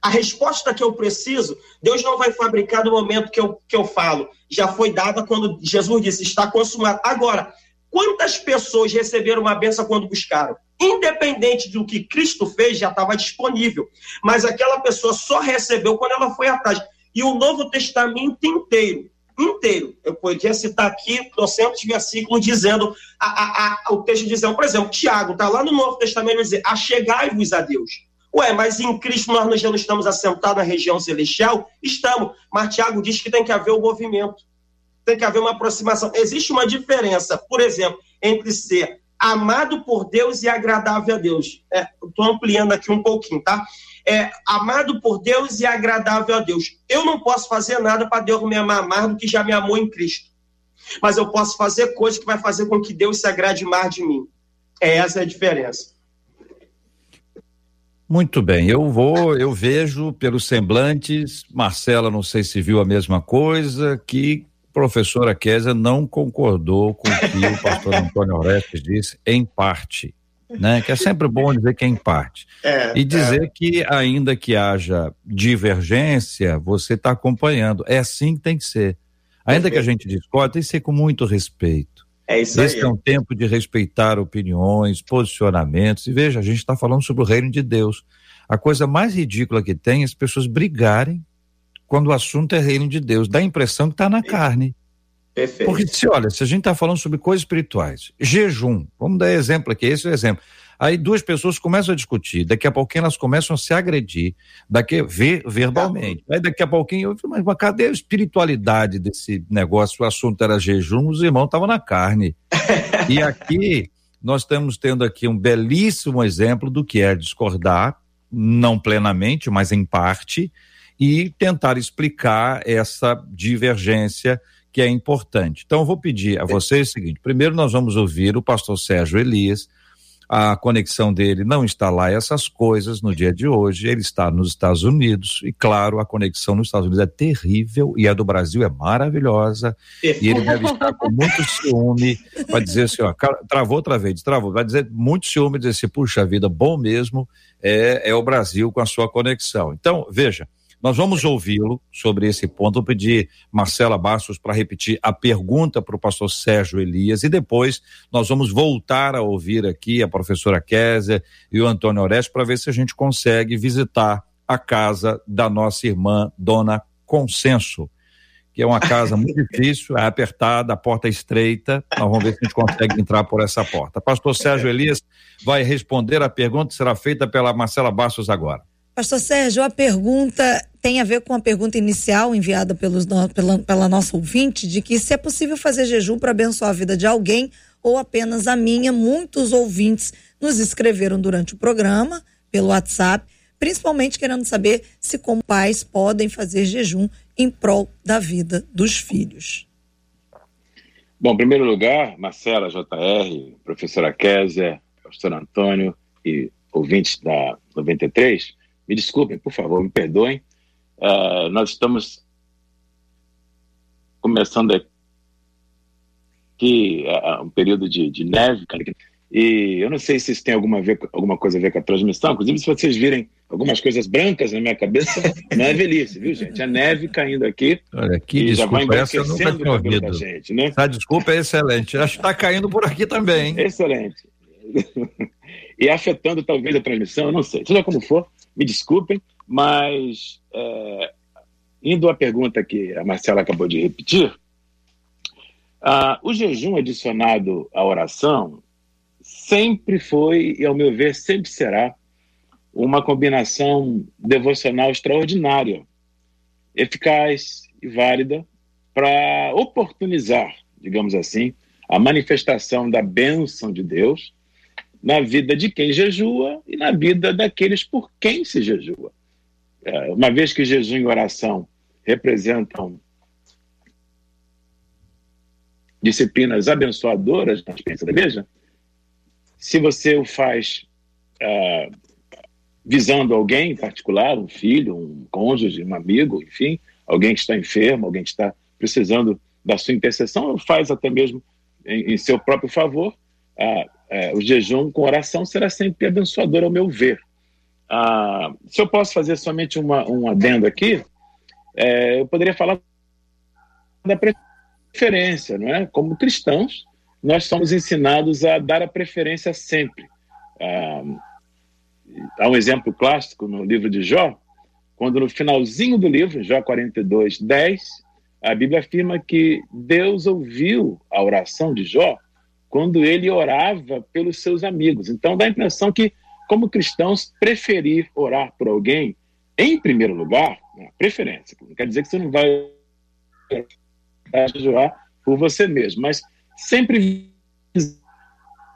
A resposta que eu preciso, Deus não vai fabricar no momento que eu, que eu falo. Já foi dada quando Jesus disse: está consumado. Agora, quantas pessoas receberam uma benção quando buscaram? Independente do que Cristo fez, já estava disponível. Mas aquela pessoa só recebeu quando ela foi atrás. E o Novo Testamento inteiro, inteiro, eu podia citar aqui 200 versículos dizendo, a, a, a, o texto dizendo, por exemplo, Tiago está lá no Novo Testamento, ele dizer, achegai-vos a Deus. Ué, mas em Cristo nós já não estamos assentados na região celestial? Estamos. Mas Tiago diz que tem que haver o movimento. Tem que haver uma aproximação. Existe uma diferença, por exemplo, entre ser amado por Deus e agradável a Deus. Estou é, ampliando aqui um pouquinho, tá? É, amado por Deus e agradável a Deus. Eu não posso fazer nada para Deus me amar mais do que já me amou em Cristo. Mas eu posso fazer coisas que vai fazer com que Deus se agrade mais de mim. É essa a diferença. Muito bem, eu vou, eu vejo pelos semblantes, Marcela, não sei se viu a mesma coisa, que professora Késia não concordou com o que o pastor Antônio Orestes disse, em parte, né? Que é sempre bom dizer que é em parte. É, e dizer é. que ainda que haja divergência, você está acompanhando. É assim que tem que ser. Ainda que a gente discorde, tem que ser com muito respeito. É isso Esse aí. é um tempo de respeitar opiniões, posicionamentos. E veja, a gente está falando sobre o reino de Deus. A coisa mais ridícula que tem é as pessoas brigarem quando o assunto é reino de Deus. Dá a impressão que está na carne. Perfeito. Porque se olha, se a gente está falando sobre coisas espirituais, jejum, vamos dar exemplo aqui, esse é o exemplo. Aí duas pessoas começam a discutir, daqui a pouquinho elas começam a se agredir, daqui ver, verbalmente. Aí daqui a pouquinho, eu mas, mas cadê a espiritualidade desse negócio? O assunto era jejum, os irmãos estavam na carne. e aqui nós estamos tendo aqui um belíssimo exemplo do que é discordar, não plenamente, mas em parte, e tentar explicar essa divergência que é importante. Então, eu vou pedir a vocês o seguinte: primeiro, nós vamos ouvir o pastor Sérgio Elias. A conexão dele não está lá essas coisas no dia de hoje, ele está nos Estados Unidos. E claro, a conexão nos Estados Unidos é terrível e a do Brasil é maravilhosa. E ele deve estar com muito ciúme, vai dizer assim, ó, travou outra vez, travou, vai dizer muito ciúme, dizer assim, puxa vida, bom mesmo é, é o Brasil com a sua conexão. Então, veja, nós vamos ouvi-lo sobre esse ponto. Vou pedir Marcela Bastos para repetir a pergunta para o pastor Sérgio Elias e depois nós vamos voltar a ouvir aqui a professora Kézia e o Antônio Oreste para ver se a gente consegue visitar a casa da nossa irmã Dona Consenso, que é uma casa muito difícil, é apertada, a porta é estreita. Nós vamos ver se a gente consegue entrar por essa porta. Pastor Sérgio Elias vai responder a pergunta que será feita pela Marcela Bastos agora. Pastor Sérgio, a pergunta tem a ver com a pergunta inicial enviada pelos, pela, pela nossa ouvinte, de que se é possível fazer jejum para abençoar a vida de alguém ou apenas a minha. Muitos ouvintes nos escreveram durante o programa, pelo WhatsApp, principalmente querendo saber se, como pais, podem fazer jejum em prol da vida dos filhos. Bom, em primeiro lugar, Marcela JR, professora Kézia, pastor Antônio e ouvintes da 93, me desculpem, por favor, me perdoem. Uh, nós estamos começando aqui uh, um período de, de neve, E eu não sei se isso tem alguma, ver, alguma coisa a ver com a transmissão. Inclusive, se vocês virem algumas coisas brancas na minha cabeça, não é velhice, viu, gente? É neve caindo aqui. Olha, que e desculpa, já vai essa eu nunca tinha ouvido. Gente, né? Essa desculpa é excelente. Acho que está caindo por aqui também. Hein? Excelente. e afetando talvez a transmissão, eu não sei. Seja como for, me desculpem, mas é, indo à pergunta que a Marcela acabou de repetir, o jejum adicionado à oração sempre foi, e ao meu ver, sempre será, uma combinação devocional extraordinária, eficaz e válida para oportunizar, digamos assim, a manifestação da bênção de Deus na vida de quem jejua e na vida daqueles por quem se jejua. É, uma vez que jejum e oração representam disciplinas abençoadoras na experiência da igreja, se você o faz uh, visando alguém em particular, um filho, um cônjuge, um amigo, enfim, alguém que está enfermo, alguém que está precisando da sua intercessão, faz até mesmo em, em seu próprio favor, uh, uh, o jejum com oração será sempre abençoador, ao meu ver. Se eu posso fazer somente uma, um adendo aqui, é, eu poderia falar da preferência, não é? Como cristãos, nós somos ensinados a dar a preferência sempre. Ah, há um exemplo clássico no livro de Jó, quando no finalzinho do livro, Jó 42, 10, a Bíblia afirma que Deus ouviu a oração de Jó quando ele orava pelos seus amigos. Então dá a impressão que, como cristãos, preferir orar por alguém em primeiro lugar, né, preferência, não quer dizer que você não vai jejuar por você mesmo, mas sempre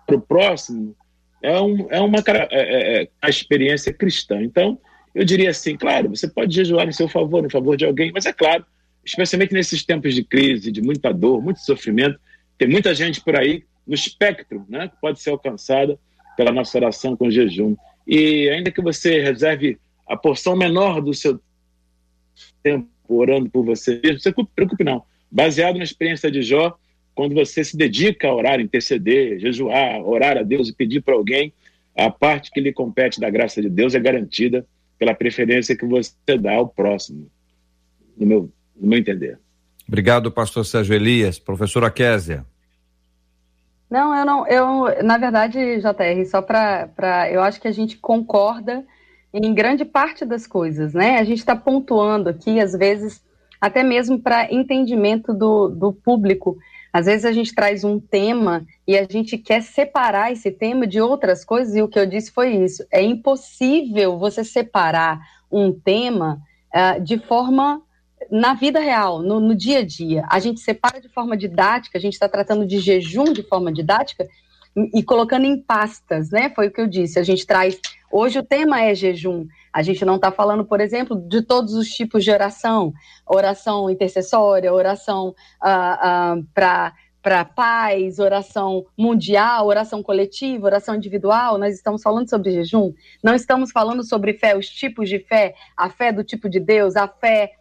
para o próximo é, um, é uma é, é, é, a experiência cristã. Então, eu diria assim, claro, você pode jejuar em seu favor, em favor de alguém, mas é claro, especialmente nesses tempos de crise, de muita dor, muito sofrimento, tem muita gente por aí no espectro, né, que pode ser alcançada pela nossa oração com jejum. E ainda que você reserve a porção menor do seu tempo orando por você mesmo, não se preocupe não. Baseado na experiência de Jó, quando você se dedica a orar, interceder, jejuar, orar a Deus e pedir para alguém, a parte que lhe compete da graça de Deus é garantida pela preferência que você dá ao próximo, no meu, no meu entender. Obrigado, pastor Sérgio Elias. Professora Késia. Não, eu não, eu, na verdade, JR, só para, eu acho que a gente concorda em grande parte das coisas, né? A gente está pontuando aqui, às vezes, até mesmo para entendimento do, do público, às vezes a gente traz um tema e a gente quer separar esse tema de outras coisas, e o que eu disse foi isso: é impossível você separar um tema uh, de forma na vida real, no, no, dia a dia. A gente separa de forma didática, a gente está tratando de jejum de forma didática e, colocando em pastas, né? Foi o que eu disse. A gente traz. Hoje o tema é jejum. A gente não está falando, por exemplo, de todos os tipos de oração, oração intercessória, oração uh, uh, para para paz, oração mundial, oração coletiva, oração individual, nós estamos falando sobre jejum, não estamos falando sobre fé, os tipos de fé, a fé do tipo de Deus, a fé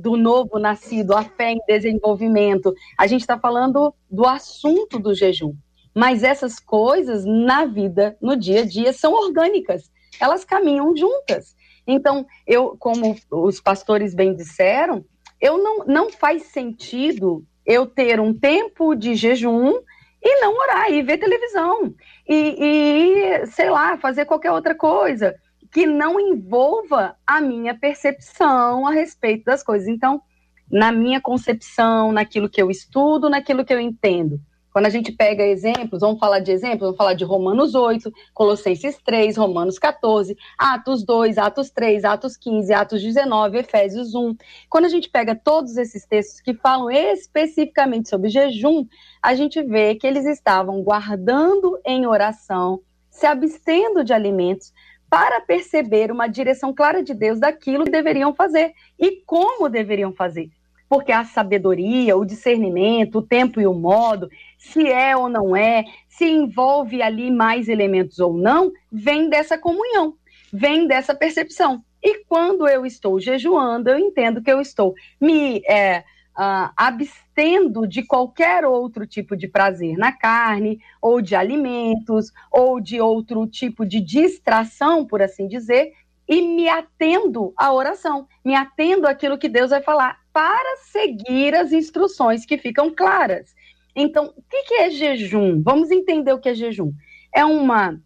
do novo nascido, a fé em desenvolvimento. A gente está falando do assunto do jejum. Mas essas coisas na vida, no dia a dia, são orgânicas elas caminham juntas. Então, eu, como os pastores bem disseram, eu não, não faz sentido eu ter um tempo de jejum e não orar e ver televisão e, e, sei lá, fazer qualquer outra coisa que não envolva a minha percepção a respeito das coisas. Então, na minha concepção, naquilo que eu estudo, naquilo que eu entendo, quando a gente pega exemplos, vamos falar de exemplos, vamos falar de Romanos 8, Colossenses 3, Romanos 14, Atos 2, Atos 3, Atos 15, Atos 19, Efésios 1. Quando a gente pega todos esses textos que falam especificamente sobre jejum, a gente vê que eles estavam guardando em oração, se abstendo de alimentos, para perceber uma direção clara de Deus daquilo que deveriam fazer e como deveriam fazer porque a sabedoria, o discernimento, o tempo e o modo, se é ou não é, se envolve ali mais elementos ou não, vem dessa comunhão, vem dessa percepção. E quando eu estou jejuando, eu entendo que eu estou me é, uh, abstendo de qualquer outro tipo de prazer na carne, ou de alimentos, ou de outro tipo de distração, por assim dizer, e me atendo à oração, me atendo àquilo que Deus vai falar, para seguir as instruções que ficam claras. Então, o que é jejum? Vamos entender o que é jejum. É, uma,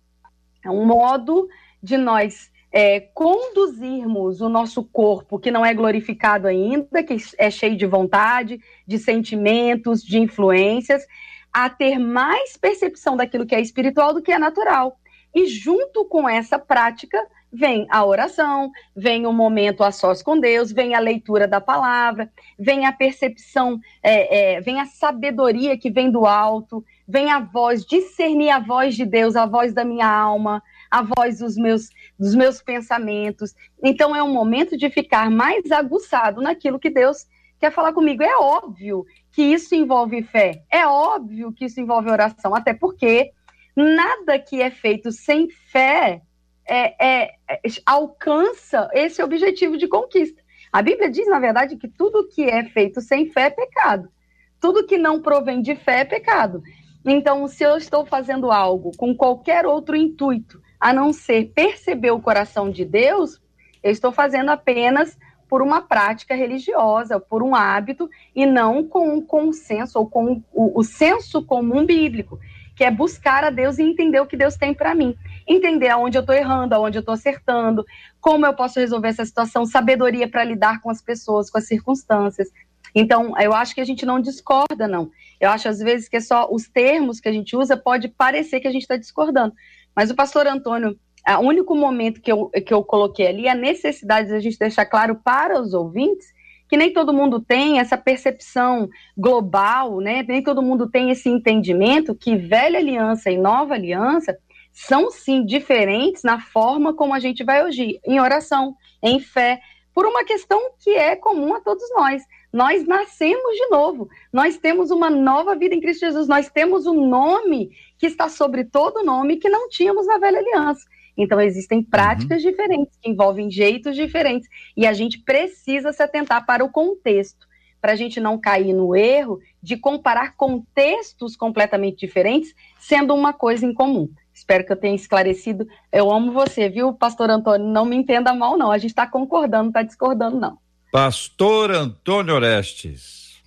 é um modo de nós é, conduzirmos o nosso corpo, que não é glorificado ainda, que é cheio de vontade, de sentimentos, de influências, a ter mais percepção daquilo que é espiritual do que é natural. E junto com essa prática vem a oração, vem o momento a sós com Deus, vem a leitura da palavra, vem a percepção, é, é, vem a sabedoria que vem do alto, vem a voz, discernir a voz de Deus, a voz da minha alma, a voz dos meus, dos meus pensamentos. Então é um momento de ficar mais aguçado naquilo que Deus quer falar comigo. É óbvio que isso envolve fé, é óbvio que isso envolve oração, até porque nada que é feito sem fé é, é, é, alcança esse objetivo de conquista. A Bíblia diz, na verdade, que tudo que é feito sem fé é pecado. Tudo que não provém de fé é pecado. Então, se eu estou fazendo algo com qualquer outro intuito, a não ser perceber o coração de Deus, eu estou fazendo apenas por uma prática religiosa, por um hábito, e não com um consenso ou com o, o senso comum bíblico, que é buscar a Deus e entender o que Deus tem para mim. Entender aonde eu estou errando, aonde eu estou acertando, como eu posso resolver essa situação, sabedoria para lidar com as pessoas, com as circunstâncias. Então, eu acho que a gente não discorda, não. Eu acho, às vezes, que é só os termos que a gente usa pode parecer que a gente está discordando. Mas o pastor Antônio, o único momento que eu, que eu coloquei ali, a necessidade de a gente deixar claro para os ouvintes que nem todo mundo tem essa percepção global, né? Nem todo mundo tem esse entendimento que velha aliança e nova aliança são sim diferentes na forma como a gente vai agir, em oração, em fé, por uma questão que é comum a todos nós. Nós nascemos de novo. Nós temos uma nova vida em Cristo Jesus. Nós temos um nome que está sobre todo nome que não tínhamos na velha aliança. Então, existem práticas uhum. diferentes, que envolvem jeitos diferentes. E a gente precisa se atentar para o contexto, para a gente não cair no erro de comparar contextos completamente diferentes, sendo uma coisa em comum. Espero que eu tenha esclarecido. Eu amo você, viu, pastor Antônio? Não me entenda mal, não. A gente está concordando, não está discordando, não. Pastor Antônio Orestes.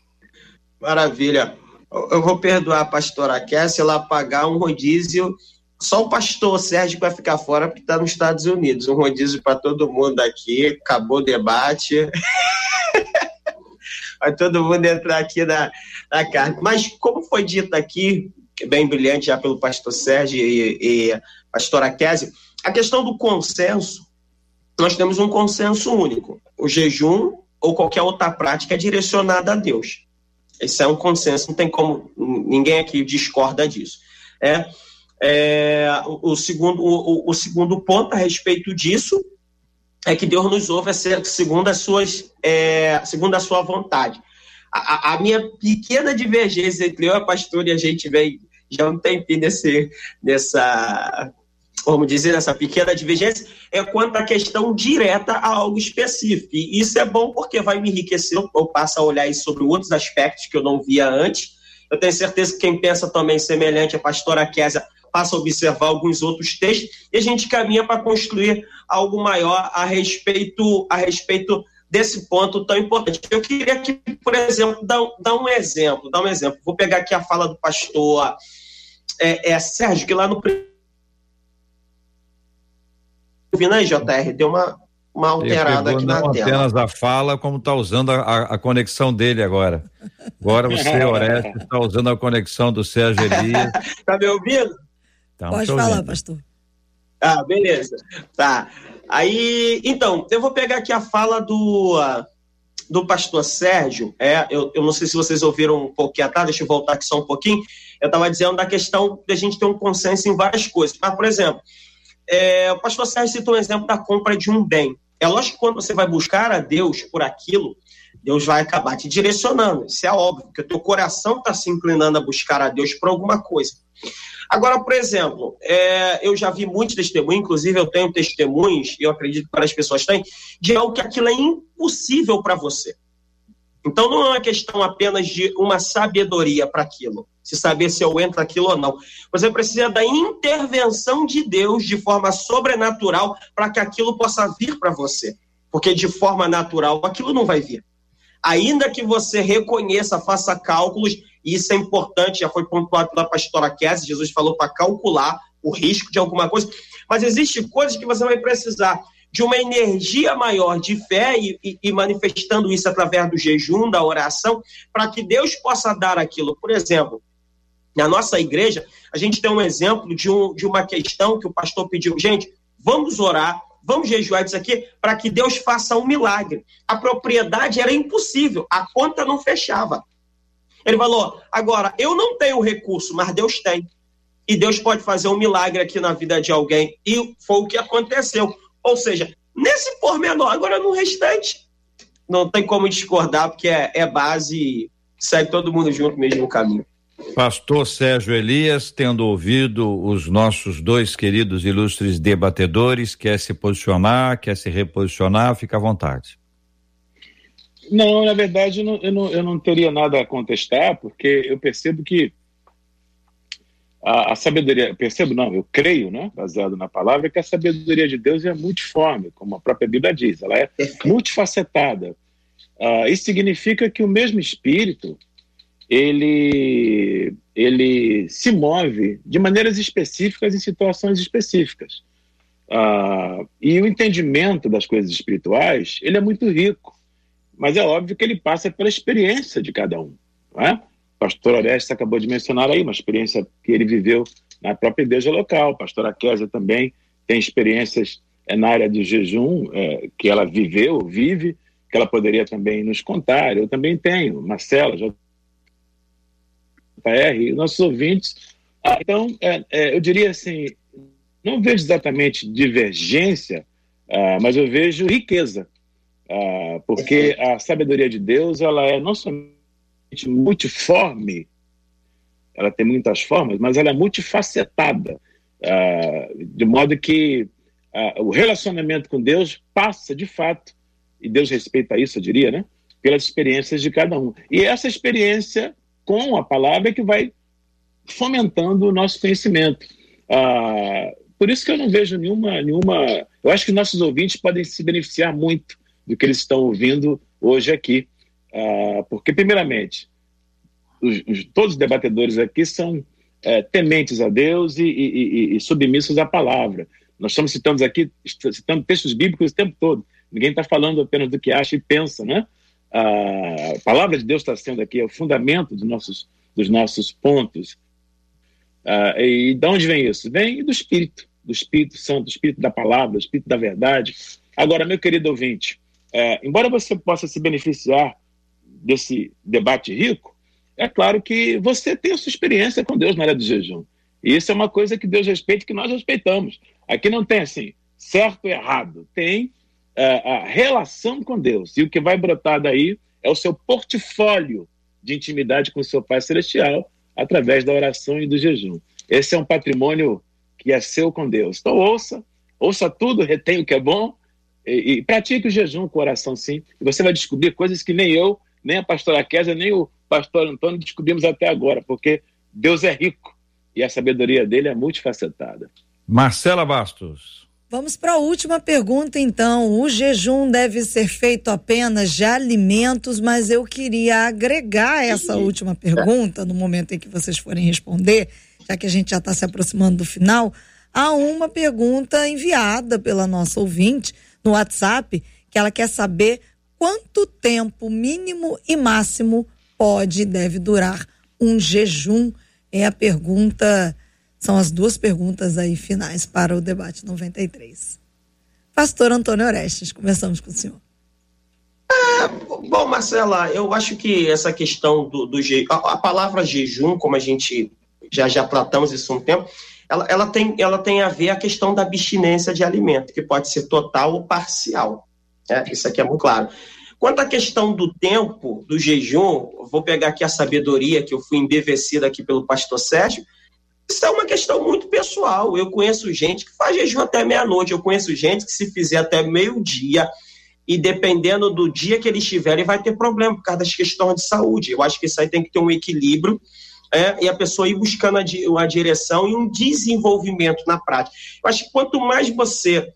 Maravilha. Eu vou perdoar a pastora Kessia ela pagar um rodízio. Só o pastor Sérgio vai ficar fora porque está nos Estados Unidos. Um rodízio para todo mundo aqui. Acabou o debate. vai todo mundo entrar aqui na, na carne. Mas, como foi dito aqui, bem brilhante já pelo pastor Sérgio e, e pastora Kézia, a questão do consenso nós temos um consenso único. O jejum ou qualquer outra prática é direcionada a Deus. Esse é um consenso, não tem como, ninguém aqui discorda disso. É, é o, o, segundo, o, o, segundo ponto a respeito disso é que Deus nos ouve segundo, as suas, é, segundo a sua vontade. A, a, minha pequena divergência entre eu e a pastora e a gente vem já um tempinho nesse, nessa vamos dizer, essa pequena divergência, é quanto à questão direta a algo específico. E isso é bom porque vai me enriquecer, eu passo a olhar sobre outros aspectos que eu não via antes. Eu tenho certeza que quem pensa também semelhante à pastora Késia passa a observar alguns outros textos e a gente caminha para construir algo maior a respeito, a respeito desse ponto tão importante. Eu queria aqui, por exemplo, dar, dar um exemplo, dar um exemplo. Vou pegar aqui a fala do pastor é, é Sérgio, que lá no ouvindo aí, JR? Deu uma, uma alterada aqui na não tela. apenas a fala, como está usando a, a, conexão dele agora. Agora você, Oreste, está usando a conexão do Sérgio Elias. Está me ouvindo? Tá, Pode falar, ouvindo. pastor. Ah, beleza. Tá. Aí, então, eu vou pegar aqui a fala do, uh, do pastor Sérgio. É, eu, eu não sei se vocês ouviram um pouquinho atrás, deixa eu voltar aqui só um pouquinho. Eu estava dizendo da questão de a gente ter um consenso em várias coisas. Mas, por exemplo, é, o pastor Sérgio citou um exemplo da compra de um bem. É lógico que quando você vai buscar a Deus por aquilo, Deus vai acabar te direcionando. Isso é óbvio, porque o teu coração está se inclinando a buscar a Deus por alguma coisa. Agora, por exemplo, é, eu já vi muitos testemunhos, inclusive eu tenho testemunhos, e eu acredito que várias pessoas têm, de algo que aquilo é impossível para você. Então não é uma questão apenas de uma sabedoria para aquilo, se saber se eu entro aquilo ou não. Você precisa da intervenção de Deus de forma sobrenatural para que aquilo possa vir para você. Porque de forma natural aquilo não vai vir. Ainda que você reconheça, faça cálculos, e isso é importante, já foi pontuado pela pastora Kessie, Jesus falou para calcular o risco de alguma coisa, mas existe coisas que você vai precisar de uma energia maior de fé e, e, e manifestando isso através do jejum, da oração, para que Deus possa dar aquilo. Por exemplo, na nossa igreja, a gente tem um exemplo de, um, de uma questão que o pastor pediu, gente, vamos orar, vamos jejuar isso aqui para que Deus faça um milagre. A propriedade era impossível, a conta não fechava. Ele falou: agora, eu não tenho recurso, mas Deus tem. E Deus pode fazer um milagre aqui na vida de alguém. E foi o que aconteceu. Ou seja, nesse pormenor, agora no restante, não tem como discordar, porque é, é base e segue todo mundo junto mesmo no caminho. Pastor Sérgio Elias, tendo ouvido os nossos dois queridos ilustres debatedores, quer se posicionar, quer se reposicionar, fica à vontade. Não, na verdade, eu não, eu não, eu não teria nada a contestar, porque eu percebo que a, a, sabedoria, percebo não, eu creio, né, baseado na palavra, que a sabedoria de Deus é multiforme, como a própria Bíblia diz, ela é multifacetada. Uh, isso significa que o mesmo Espírito, ele, ele se move de maneiras específicas em situações específicas. Uh, e o entendimento das coisas espirituais, ele é muito rico, mas é óbvio que ele passa pela experiência de cada um, não é? Pastor Orestes acabou de mencionar aí, uma experiência que ele viveu na própria igreja local. A pastora Kézia também tem experiências é, na área do jejum é, que ela viveu, vive, que ela poderia também nos contar. Eu também tenho, Marcela, JR, nossos ouvintes. Ah, então, é, é, eu diria assim, não vejo exatamente divergência, ah, mas eu vejo riqueza, ah, porque a sabedoria de Deus ela é não somente multiforme, ela tem muitas formas, mas ela é multifacetada, uh, de modo que uh, o relacionamento com Deus passa de fato, e Deus respeita isso, eu diria, né? Pelas experiências de cada um. E essa experiência com a palavra é que vai fomentando o nosso conhecimento. Uh, por isso que eu não vejo nenhuma, nenhuma. Eu acho que nossos ouvintes podem se beneficiar muito do que eles estão ouvindo hoje aqui. Uh, porque, primeiramente, os, os, todos os debatedores aqui são é, tementes a Deus e, e, e, submissos à palavra. Nós estamos citando aqui, citando textos bíblicos o tempo todo. Ninguém está falando apenas do que acha e pensa, né? A palavra de Deus está sendo aqui é o fundamento dos nossos, dos nossos pontos. Uh, e de onde vem isso? Vem do Espírito, do Espírito Santo, do Espírito da palavra, do Espírito da verdade. Agora, meu querido ouvinte, uh, embora você possa se beneficiar desse debate rico, é claro que você tem a sua experiência com Deus na área do jejum. E isso é uma coisa que Deus respeita e que nós respeitamos. Aqui não tem assim, certo e errado. Tem uh, a relação com Deus. E o que vai brotar daí é o seu portfólio de intimidade com o seu Pai Celestial através da oração e do jejum. Esse é um patrimônio que é seu com Deus. Então ouça, ouça tudo, retém o que é bom e, e pratique o jejum com oração sim. E você vai descobrir coisas que nem eu nem a pastora Kézia, nem o pastor Antônio descobrimos até agora, porque Deus é rico e a sabedoria dele é multifacetada. Marcela Bastos. Vamos para a última pergunta, então. O jejum deve ser feito apenas de alimentos, mas eu queria agregar essa última pergunta, no momento em que vocês forem responder, já que a gente já está se aproximando do final, a uma pergunta enviada pela nossa ouvinte no WhatsApp, que ela quer saber quanto tempo mínimo e máximo pode e deve durar um jejum? É a pergunta, são as duas perguntas aí finais para o debate 93. Pastor Antônio Orestes, começamos com o senhor. É, bom, Marcela, eu acho que essa questão do, do a, a, palavra jejum, como a gente já já tratamos isso há um tempo, ela, ela, tem, ela tem a ver a questão da abstinência de alimento, que pode ser total ou parcial. É, isso aqui é muito claro. Quanto à questão do tempo, do jejum, vou pegar aqui a sabedoria que eu fui embevecida aqui pelo pastor Sérgio, isso é uma questão muito pessoal. Eu conheço gente que faz jejum até meia-noite, eu conheço gente que se fizer até meio-dia e dependendo do dia que eles tiverem, vai ter problema por causa das questões de saúde. Eu acho que isso aí tem que ter um equilíbrio é, e a pessoa ir buscando uma direção e um desenvolvimento na prática. Eu acho que quanto mais você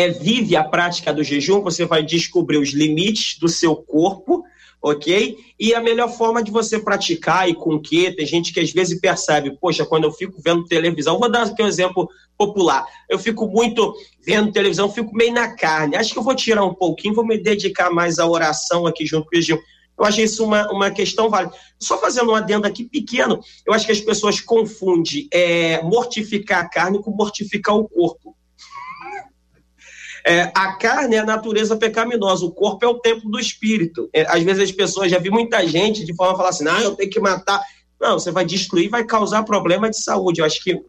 é, vive a prática do jejum, você vai descobrir os limites do seu corpo, ok? E a melhor forma de você praticar e com que tem gente que às vezes percebe, poxa, quando eu fico vendo televisão, vou dar aqui um exemplo popular, eu fico muito vendo televisão, fico meio na carne, acho que eu vou tirar um pouquinho, vou me dedicar mais à oração aqui junto com o jejum. Eu achei isso uma, uma questão válida. Só fazendo um adendo aqui pequeno, eu acho que as pessoas confundem é, mortificar a carne com mortificar o corpo. É, a carne é a natureza pecaminosa, o corpo é o templo do espírito. É, às vezes as pessoas, já vi muita gente de forma a falar assim, não, eu tenho que matar. Não, você vai destruir, vai causar problema de saúde. Eu acho que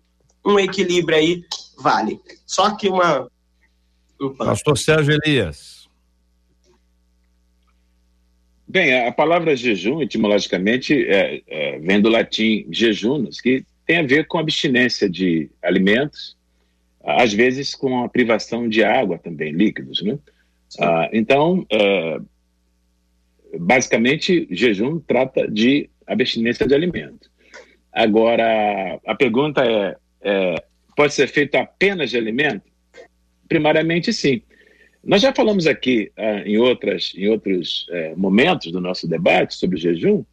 um equilíbrio aí vale. Só que uma. Pastor Sérgio Elias. Bem, a palavra jejum, etimologicamente, é, é, vem do latim jejunos, que tem a ver com abstinência de alimentos, às vezes com a privação de água também, líquidos, né? Ah, então, é, basicamente, jejum trata de abstinência de alimentos. Agora, a pergunta é, é pode ser feito apenas de alimento? Primariamente, sim. Nós já falamos aqui ah, em, outras, em outros eh, momentos do nosso debate sobre o jejum,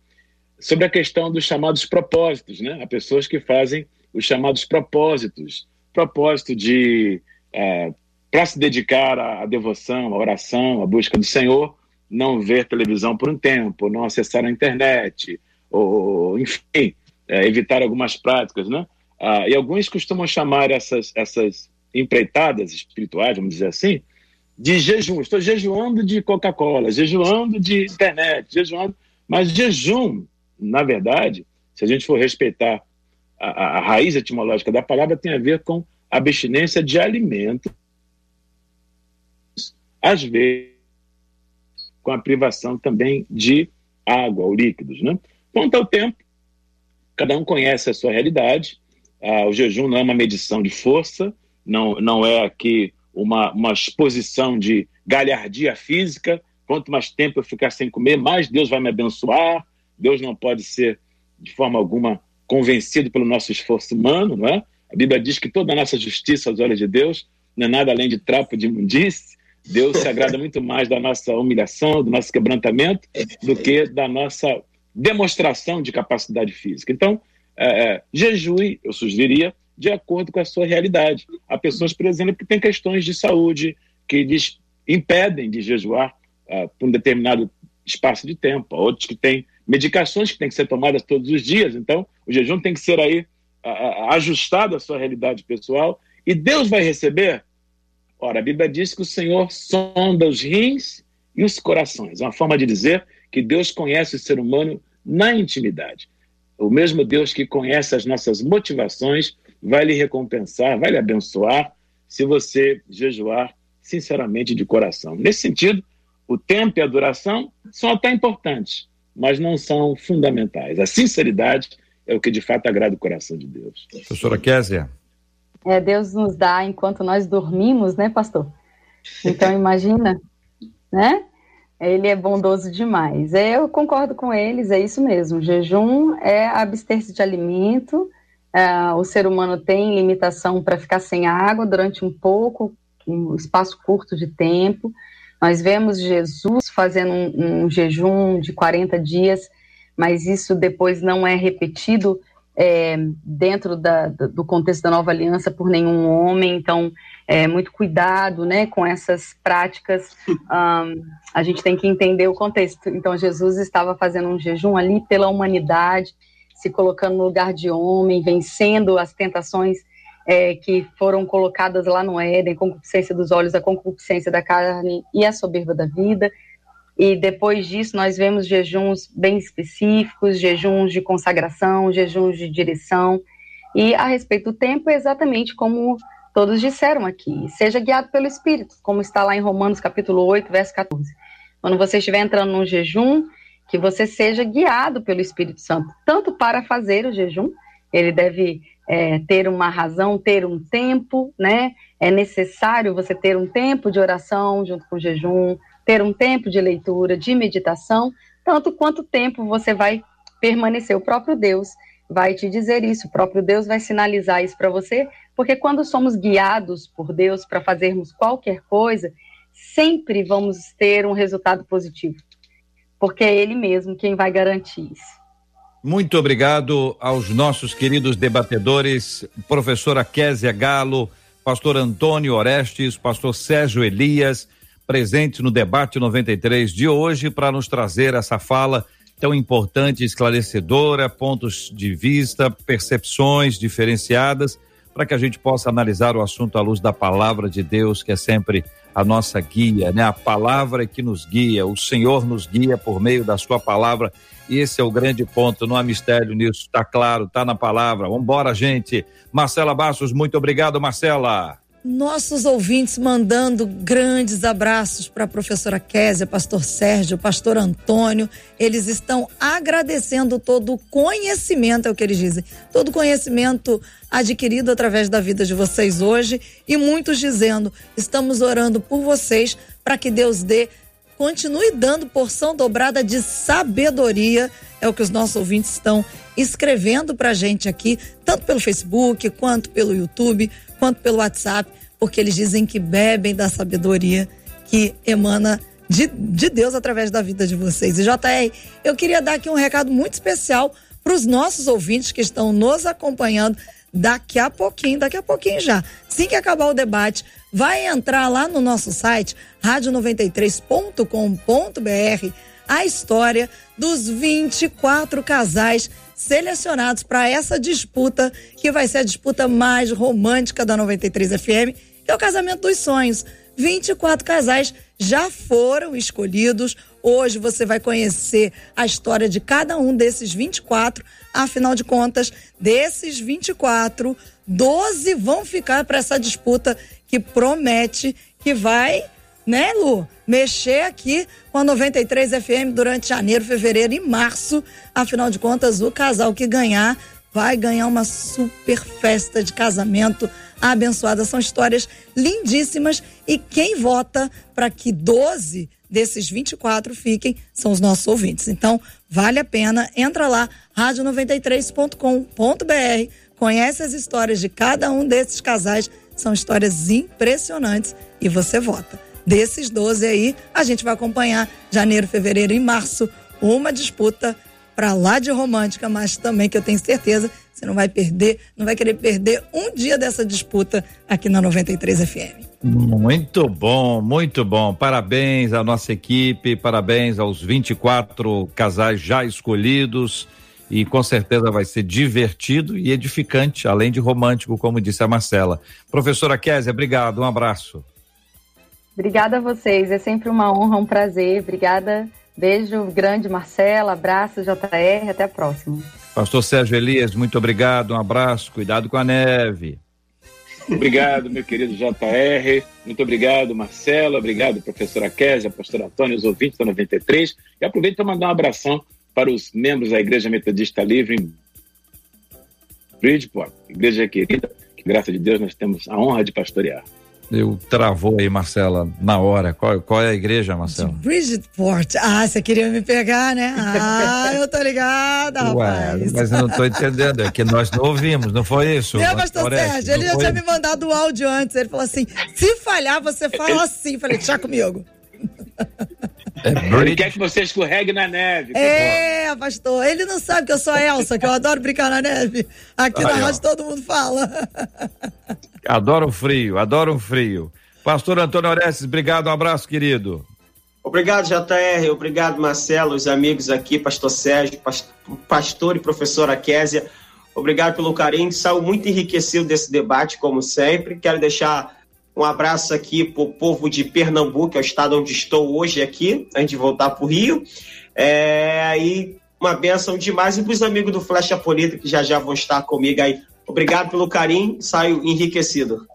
sobre a questão dos chamados propósitos, né? Há pessoas que fazem os chamados propósitos, propósito de eh, para se dedicar à, devoção, à oração, à busca do Senhor, não ver televisão por um tempo, não acessar a internet, ou enfim, eh, evitar algumas práticas, né? Ah, e alguns costumam chamar essas essas empreitadas espirituais, vamos dizer assim, de jejum. Estou jejuando de Coca-Cola, jejuando de internet, jejuando. Mas jejum, na verdade, se a gente for respeitar a, a, raiz etimológica da palavra, tem a ver com abstinência de alimento, às vezes com a privação também de água ou líquidos. Né? Quanto ao tempo, cada um conhece a sua realidade. Ah, o jejum não é uma medição de força, não, não é aqui uma, uma exposição de galhardia física. Quanto mais tempo eu ficar sem comer, mais Deus vai me abençoar. Deus não pode ser, de forma alguma, convencido pelo nosso esforço humano, não é? A Bíblia diz que toda a nossa justiça aos olhos de Deus não é nada além de trapo de imundície. Deus se agrada muito mais da nossa humilhação, do nosso quebrantamento, do que da nossa demonstração de capacidade física. Então, é, é, jejue, eu sugeriria, de acordo com a sua realidade. Há pessoas, por exemplo, que têm questões de saúde que lhes impedem de jejuar uh, por um determinado espaço de tempo. Há outros que têm medicações que têm que ser tomadas todos os dias. Então, o jejum tem que ser aí ajustado à sua realidade pessoal. E Deus vai receber. Ora, a Bíblia diz que o Senhor sonda os rins e os corações. É uma forma de dizer que Deus conhece o ser humano na intimidade. O mesmo Deus que conhece as nossas motivações vai lhe recompensar, vai lhe abençoar, se você jejuar sinceramente de coração. Nesse sentido, o tempo e a duração são até importantes, mas não são fundamentais. A sinceridade é o que de fato agrada o coração de Deus. Professora Késia. É, Deus nos dá enquanto nós dormimos, né, pastor? Então imagina, né? Ele é bondoso demais. Eu concordo com eles, é isso mesmo. O jejum é abster-se de alimento, é, o ser humano tem limitação para ficar sem água durante um pouco, um espaço curto de tempo. Nós vemos Jesus fazendo um, um jejum de 40 dias, mas isso depois não é repetido é, dentro da, do contexto da nova aliança por nenhum homem. Então, é, muito cuidado né, com essas práticas. Um, a gente tem que entender o contexto. Então, Jesus estava fazendo um jejum ali pela humanidade se colocando no lugar de homem, vencendo as tentações é, que foram colocadas lá no Éden, concupiscência dos olhos, a concupiscência da carne e a soberba da vida. E depois disso, nós vemos jejuns bem específicos, jejuns de consagração, jejuns de direção. E a respeito do tempo, é exatamente como todos disseram aqui, seja guiado pelo Espírito, como está lá em Romanos capítulo 8, verso 14. Quando você estiver entrando num jejum, que você seja guiado pelo Espírito Santo, tanto para fazer o jejum, ele deve é, ter uma razão, ter um tempo, né? É necessário você ter um tempo de oração junto com jejum, ter um tempo de leitura, de meditação, tanto quanto tempo você vai permanecer. O próprio Deus vai te dizer isso, o próprio Deus vai sinalizar isso para você, porque quando somos guiados por Deus para fazermos qualquer coisa, sempre vamos ter um resultado positivo, porque é Ele mesmo quem vai garantir isso. Muito obrigado aos nossos queridos debatedores, professora Késia Galo, pastor Antônio Orestes, pastor Sérgio Elias, presentes no debate 93 de hoje para nos trazer essa fala tão importante, esclarecedora, pontos de vista, percepções diferenciadas, para que a gente possa analisar o assunto à luz da palavra de Deus, que é sempre a nossa guia, né? A palavra que nos guia, o Senhor nos guia por meio da sua palavra. E esse é o grande ponto, não há mistério nisso, está claro, está na palavra. Vamos embora, gente. Marcela Bastos, muito obrigado, Marcela nossos ouvintes mandando grandes abraços para a professora Késia, pastor Sérgio, pastor Antônio. Eles estão agradecendo todo o conhecimento, é o que eles dizem, todo o conhecimento adquirido através da vida de vocês hoje e muitos dizendo: estamos orando por vocês para que Deus dê, continue dando porção dobrada de sabedoria. É o que os nossos ouvintes estão escrevendo para a gente aqui, tanto pelo Facebook quanto pelo YouTube quanto pelo WhatsApp porque eles dizem que bebem da sabedoria que emana de, de Deus através da vida de vocês. E JR, eu queria dar aqui um recado muito especial para os nossos ouvintes que estão nos acompanhando daqui a pouquinho, daqui a pouquinho já. Assim que acabar o debate, vai entrar lá no nosso site, rádio93.com.br, a história dos 24 casais selecionados para essa disputa, que vai ser a disputa mais romântica da 93 FM que é o casamento dos sonhos. 24 casais já foram escolhidos. Hoje você vai conhecer a história de cada um desses 24. Afinal de contas, desses 24, 12 vão ficar para essa disputa que promete que vai, né, Lu, mexer aqui com a 93 FM durante janeiro, fevereiro e março. Afinal de contas, o casal que ganhar vai ganhar uma super festa de casamento abençoada. São histórias lindíssimas e quem vota para que 12 desses 24 fiquem são os nossos ouvintes. Então, vale a pena, entra lá, rádio93.com.br, conhece as histórias de cada um desses casais, são histórias impressionantes e você vota. Desses 12 aí, a gente vai acompanhar janeiro, fevereiro e março uma disputa para lá de romântica, mas também que eu tenho certeza você não vai perder, não vai querer perder um dia dessa disputa aqui na 93 FM. Muito bom, muito bom. Parabéns à nossa equipe, parabéns aos 24 casais já escolhidos. E com certeza vai ser divertido e edificante, além de romântico, como disse a Marcela. Professora Kézia, obrigado, um abraço. Obrigada a vocês, é sempre uma honra, um prazer. Obrigada Beijo grande, Marcela. Abraço, JR. Até a próxima. Pastor Sérgio Elias, muito obrigado. Um abraço. Cuidado com a neve. Obrigado, meu querido JR. Muito obrigado, Marcela. Obrigado, professora Késia, pastor Antônio, os ouvintes da 93. E aproveito para mandar um abração para os membros da Igreja Metodista Livre em Bridgeport, igreja querida, que graças a Deus nós temos a honra de pastorear. Eu travou aí, Marcela, na hora. Qual, qual é a igreja, Marcela? Bridgetport. Ah, você queria me pegar, né? Ah, eu tô ligada, Ué, rapaz. Mas eu não tô entendendo. É que nós não ouvimos, não foi isso? Meu pastor Sérgio, ele já tinha me mandado o áudio antes. Ele falou assim: se falhar, você fala assim. Falei, deixa comigo. É ele quer que você escorregue na neve. É, pastor. Ele não sabe que eu sou a Elsa, que eu adoro brincar na neve. Aqui Aí, na rádio todo mundo fala. Adoro o frio, adoro o frio. Pastor Antônio Orestes, obrigado, um abraço, querido. Obrigado, JR, obrigado, Marcelo, os amigos aqui, pastor Sérgio, pastor e professora Késia. Obrigado pelo carinho, saiu muito enriquecido desse debate, como sempre. Quero deixar um abraço aqui para o povo de Pernambuco, que é o estado onde estou hoje aqui, antes de voltar para o Rio. É, e uma benção demais. E para os amigos do Flecha Política, que já já vão estar comigo aí. Obrigado pelo carinho, saio enriquecido.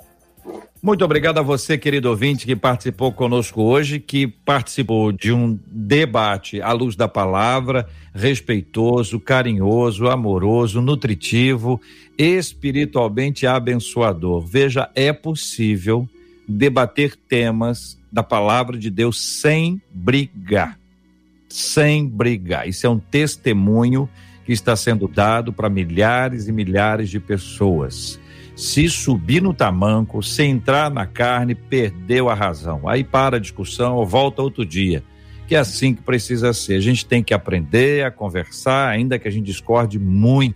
Muito obrigado a você, querido ouvinte, que participou conosco hoje, que participou de um debate à luz da palavra, respeitoso, carinhoso, amoroso, nutritivo, espiritualmente abençoador. Veja, é possível debater temas da palavra de Deus sem brigar. Sem brigar. Isso é um testemunho que está sendo dado para milhares e milhares de pessoas se subir no tamanco, se entrar na carne, perdeu a razão. Aí para a discussão ou volta outro dia. Que é assim que precisa ser. A gente tem que aprender a conversar, ainda que a gente discorde muito,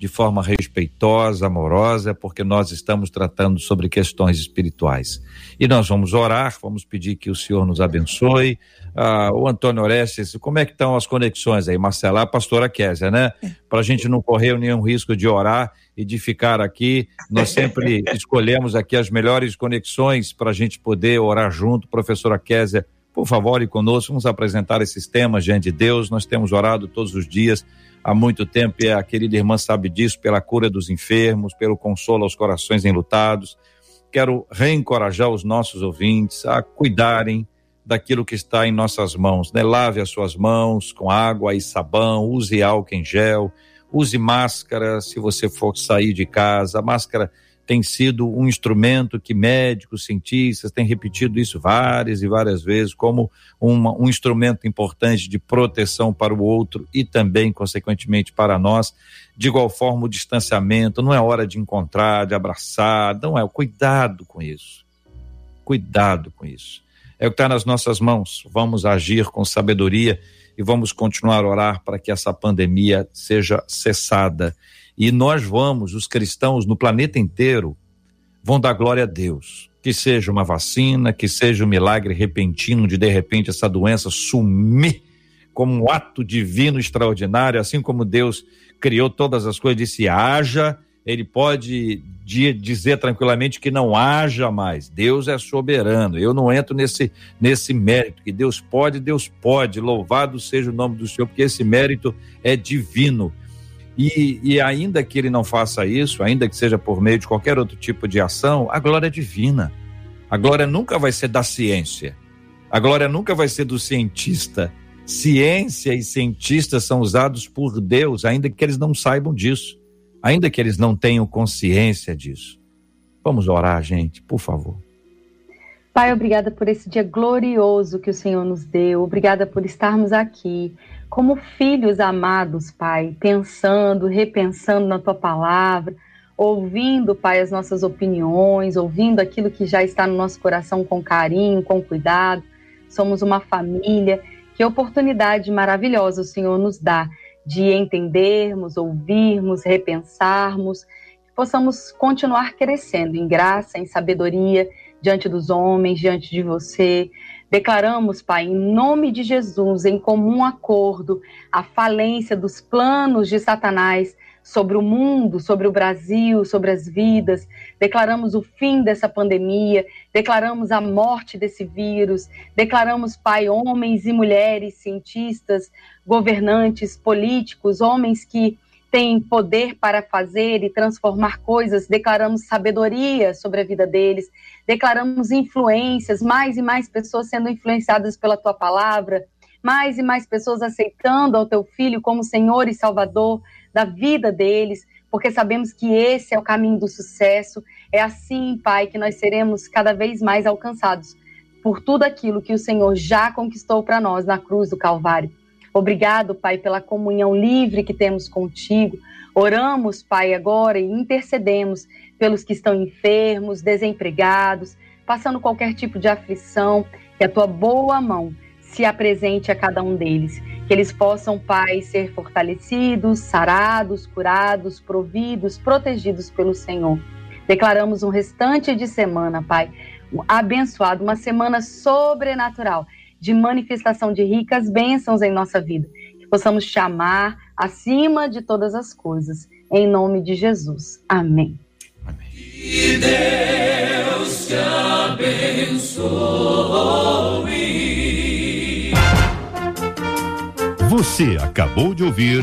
de forma respeitosa, amorosa, porque nós estamos tratando sobre questões espirituais. E nós vamos orar, vamos pedir que o Senhor nos abençoe. Ah, o Antônio Orestes, como é que estão as conexões aí? Marcela, a pastora Késia, né? Para a gente não correr nenhum risco de orar e de ficar aqui. Nós sempre escolhemos aqui as melhores conexões para a gente poder orar junto. Professora Késia, por favor, e conosco, vamos apresentar esses temas diante de Deus. Nós temos orado todos os dias há muito tempo e a querida irmã sabe disso, pela cura dos enfermos, pelo consolo aos corações enlutados. Quero reencorajar os nossos ouvintes a cuidarem daquilo que está em nossas mãos, né? Lave as suas mãos com água e sabão, use álcool em gel, use máscara se você for sair de casa. Máscara tem sido um instrumento que médicos, cientistas têm repetido isso várias e várias vezes como uma, um instrumento importante de proteção para o outro e também, consequentemente, para nós. De igual forma, o distanciamento não é hora de encontrar, de abraçar, não é. Cuidado com isso. Cuidado com isso. É o que está nas nossas mãos. Vamos agir com sabedoria e vamos continuar a orar para que essa pandemia seja cessada. E nós vamos, os cristãos no planeta inteiro, vão dar glória a Deus. Que seja uma vacina, que seja um milagre repentino de de repente essa doença sumir como um ato divino extraordinário, assim como Deus criou todas as coisas, disse haja ele pode dizer tranquilamente que não haja mais. Deus é soberano. Eu não entro nesse, nesse mérito que Deus pode, Deus pode. Louvado seja o nome do Senhor, porque esse mérito é divino. E, e ainda que ele não faça isso, ainda que seja por meio de qualquer outro tipo de ação, a glória é divina. A glória nunca vai ser da ciência. A glória nunca vai ser do cientista. Ciência e cientistas são usados por Deus, ainda que eles não saibam disso ainda que eles não tenham consciência disso. Vamos orar, gente, por favor. Pai, obrigada por esse dia glorioso que o Senhor nos deu. Obrigada por estarmos aqui como filhos amados, Pai, pensando, repensando na tua palavra, ouvindo, Pai, as nossas opiniões, ouvindo aquilo que já está no nosso coração com carinho, com cuidado. Somos uma família. Que oportunidade maravilhosa o Senhor nos dá de entendermos, ouvirmos, repensarmos, que possamos continuar crescendo em graça, em sabedoria diante dos homens, diante de você. Declaramos, Pai, em nome de Jesus, em comum acordo, a falência dos planos de Satanás sobre o mundo, sobre o Brasil, sobre as vidas. Declaramos o fim dessa pandemia, declaramos a morte desse vírus, declaramos, Pai, homens e mulheres, cientistas, governantes, políticos, homens que têm poder para fazer e transformar coisas, declaramos sabedoria sobre a vida deles, declaramos influências, mais e mais pessoas sendo influenciadas pela tua palavra, mais e mais pessoas aceitando ao teu filho como Senhor e Salvador da vida deles, porque sabemos que esse é o caminho do sucesso. É assim, Pai, que nós seremos cada vez mais alcançados por tudo aquilo que o Senhor já conquistou para nós na cruz do Calvário. Obrigado, Pai, pela comunhão livre que temos contigo. Oramos, Pai, agora e intercedemos pelos que estão enfermos, desempregados, passando qualquer tipo de aflição, que a tua boa mão se apresente a cada um deles que eles possam, Pai, ser fortalecidos, sarados, curados, providos, protegidos pelo Senhor. Declaramos um restante de semana, Pai, abençoado, uma semana sobrenatural, de manifestação de ricas bênçãos em nossa vida. Que possamos chamar acima de todas as coisas, em nome de Jesus. Amém. Que Deus te abençoe. Você acabou de ouvir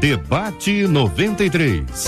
Debate 93.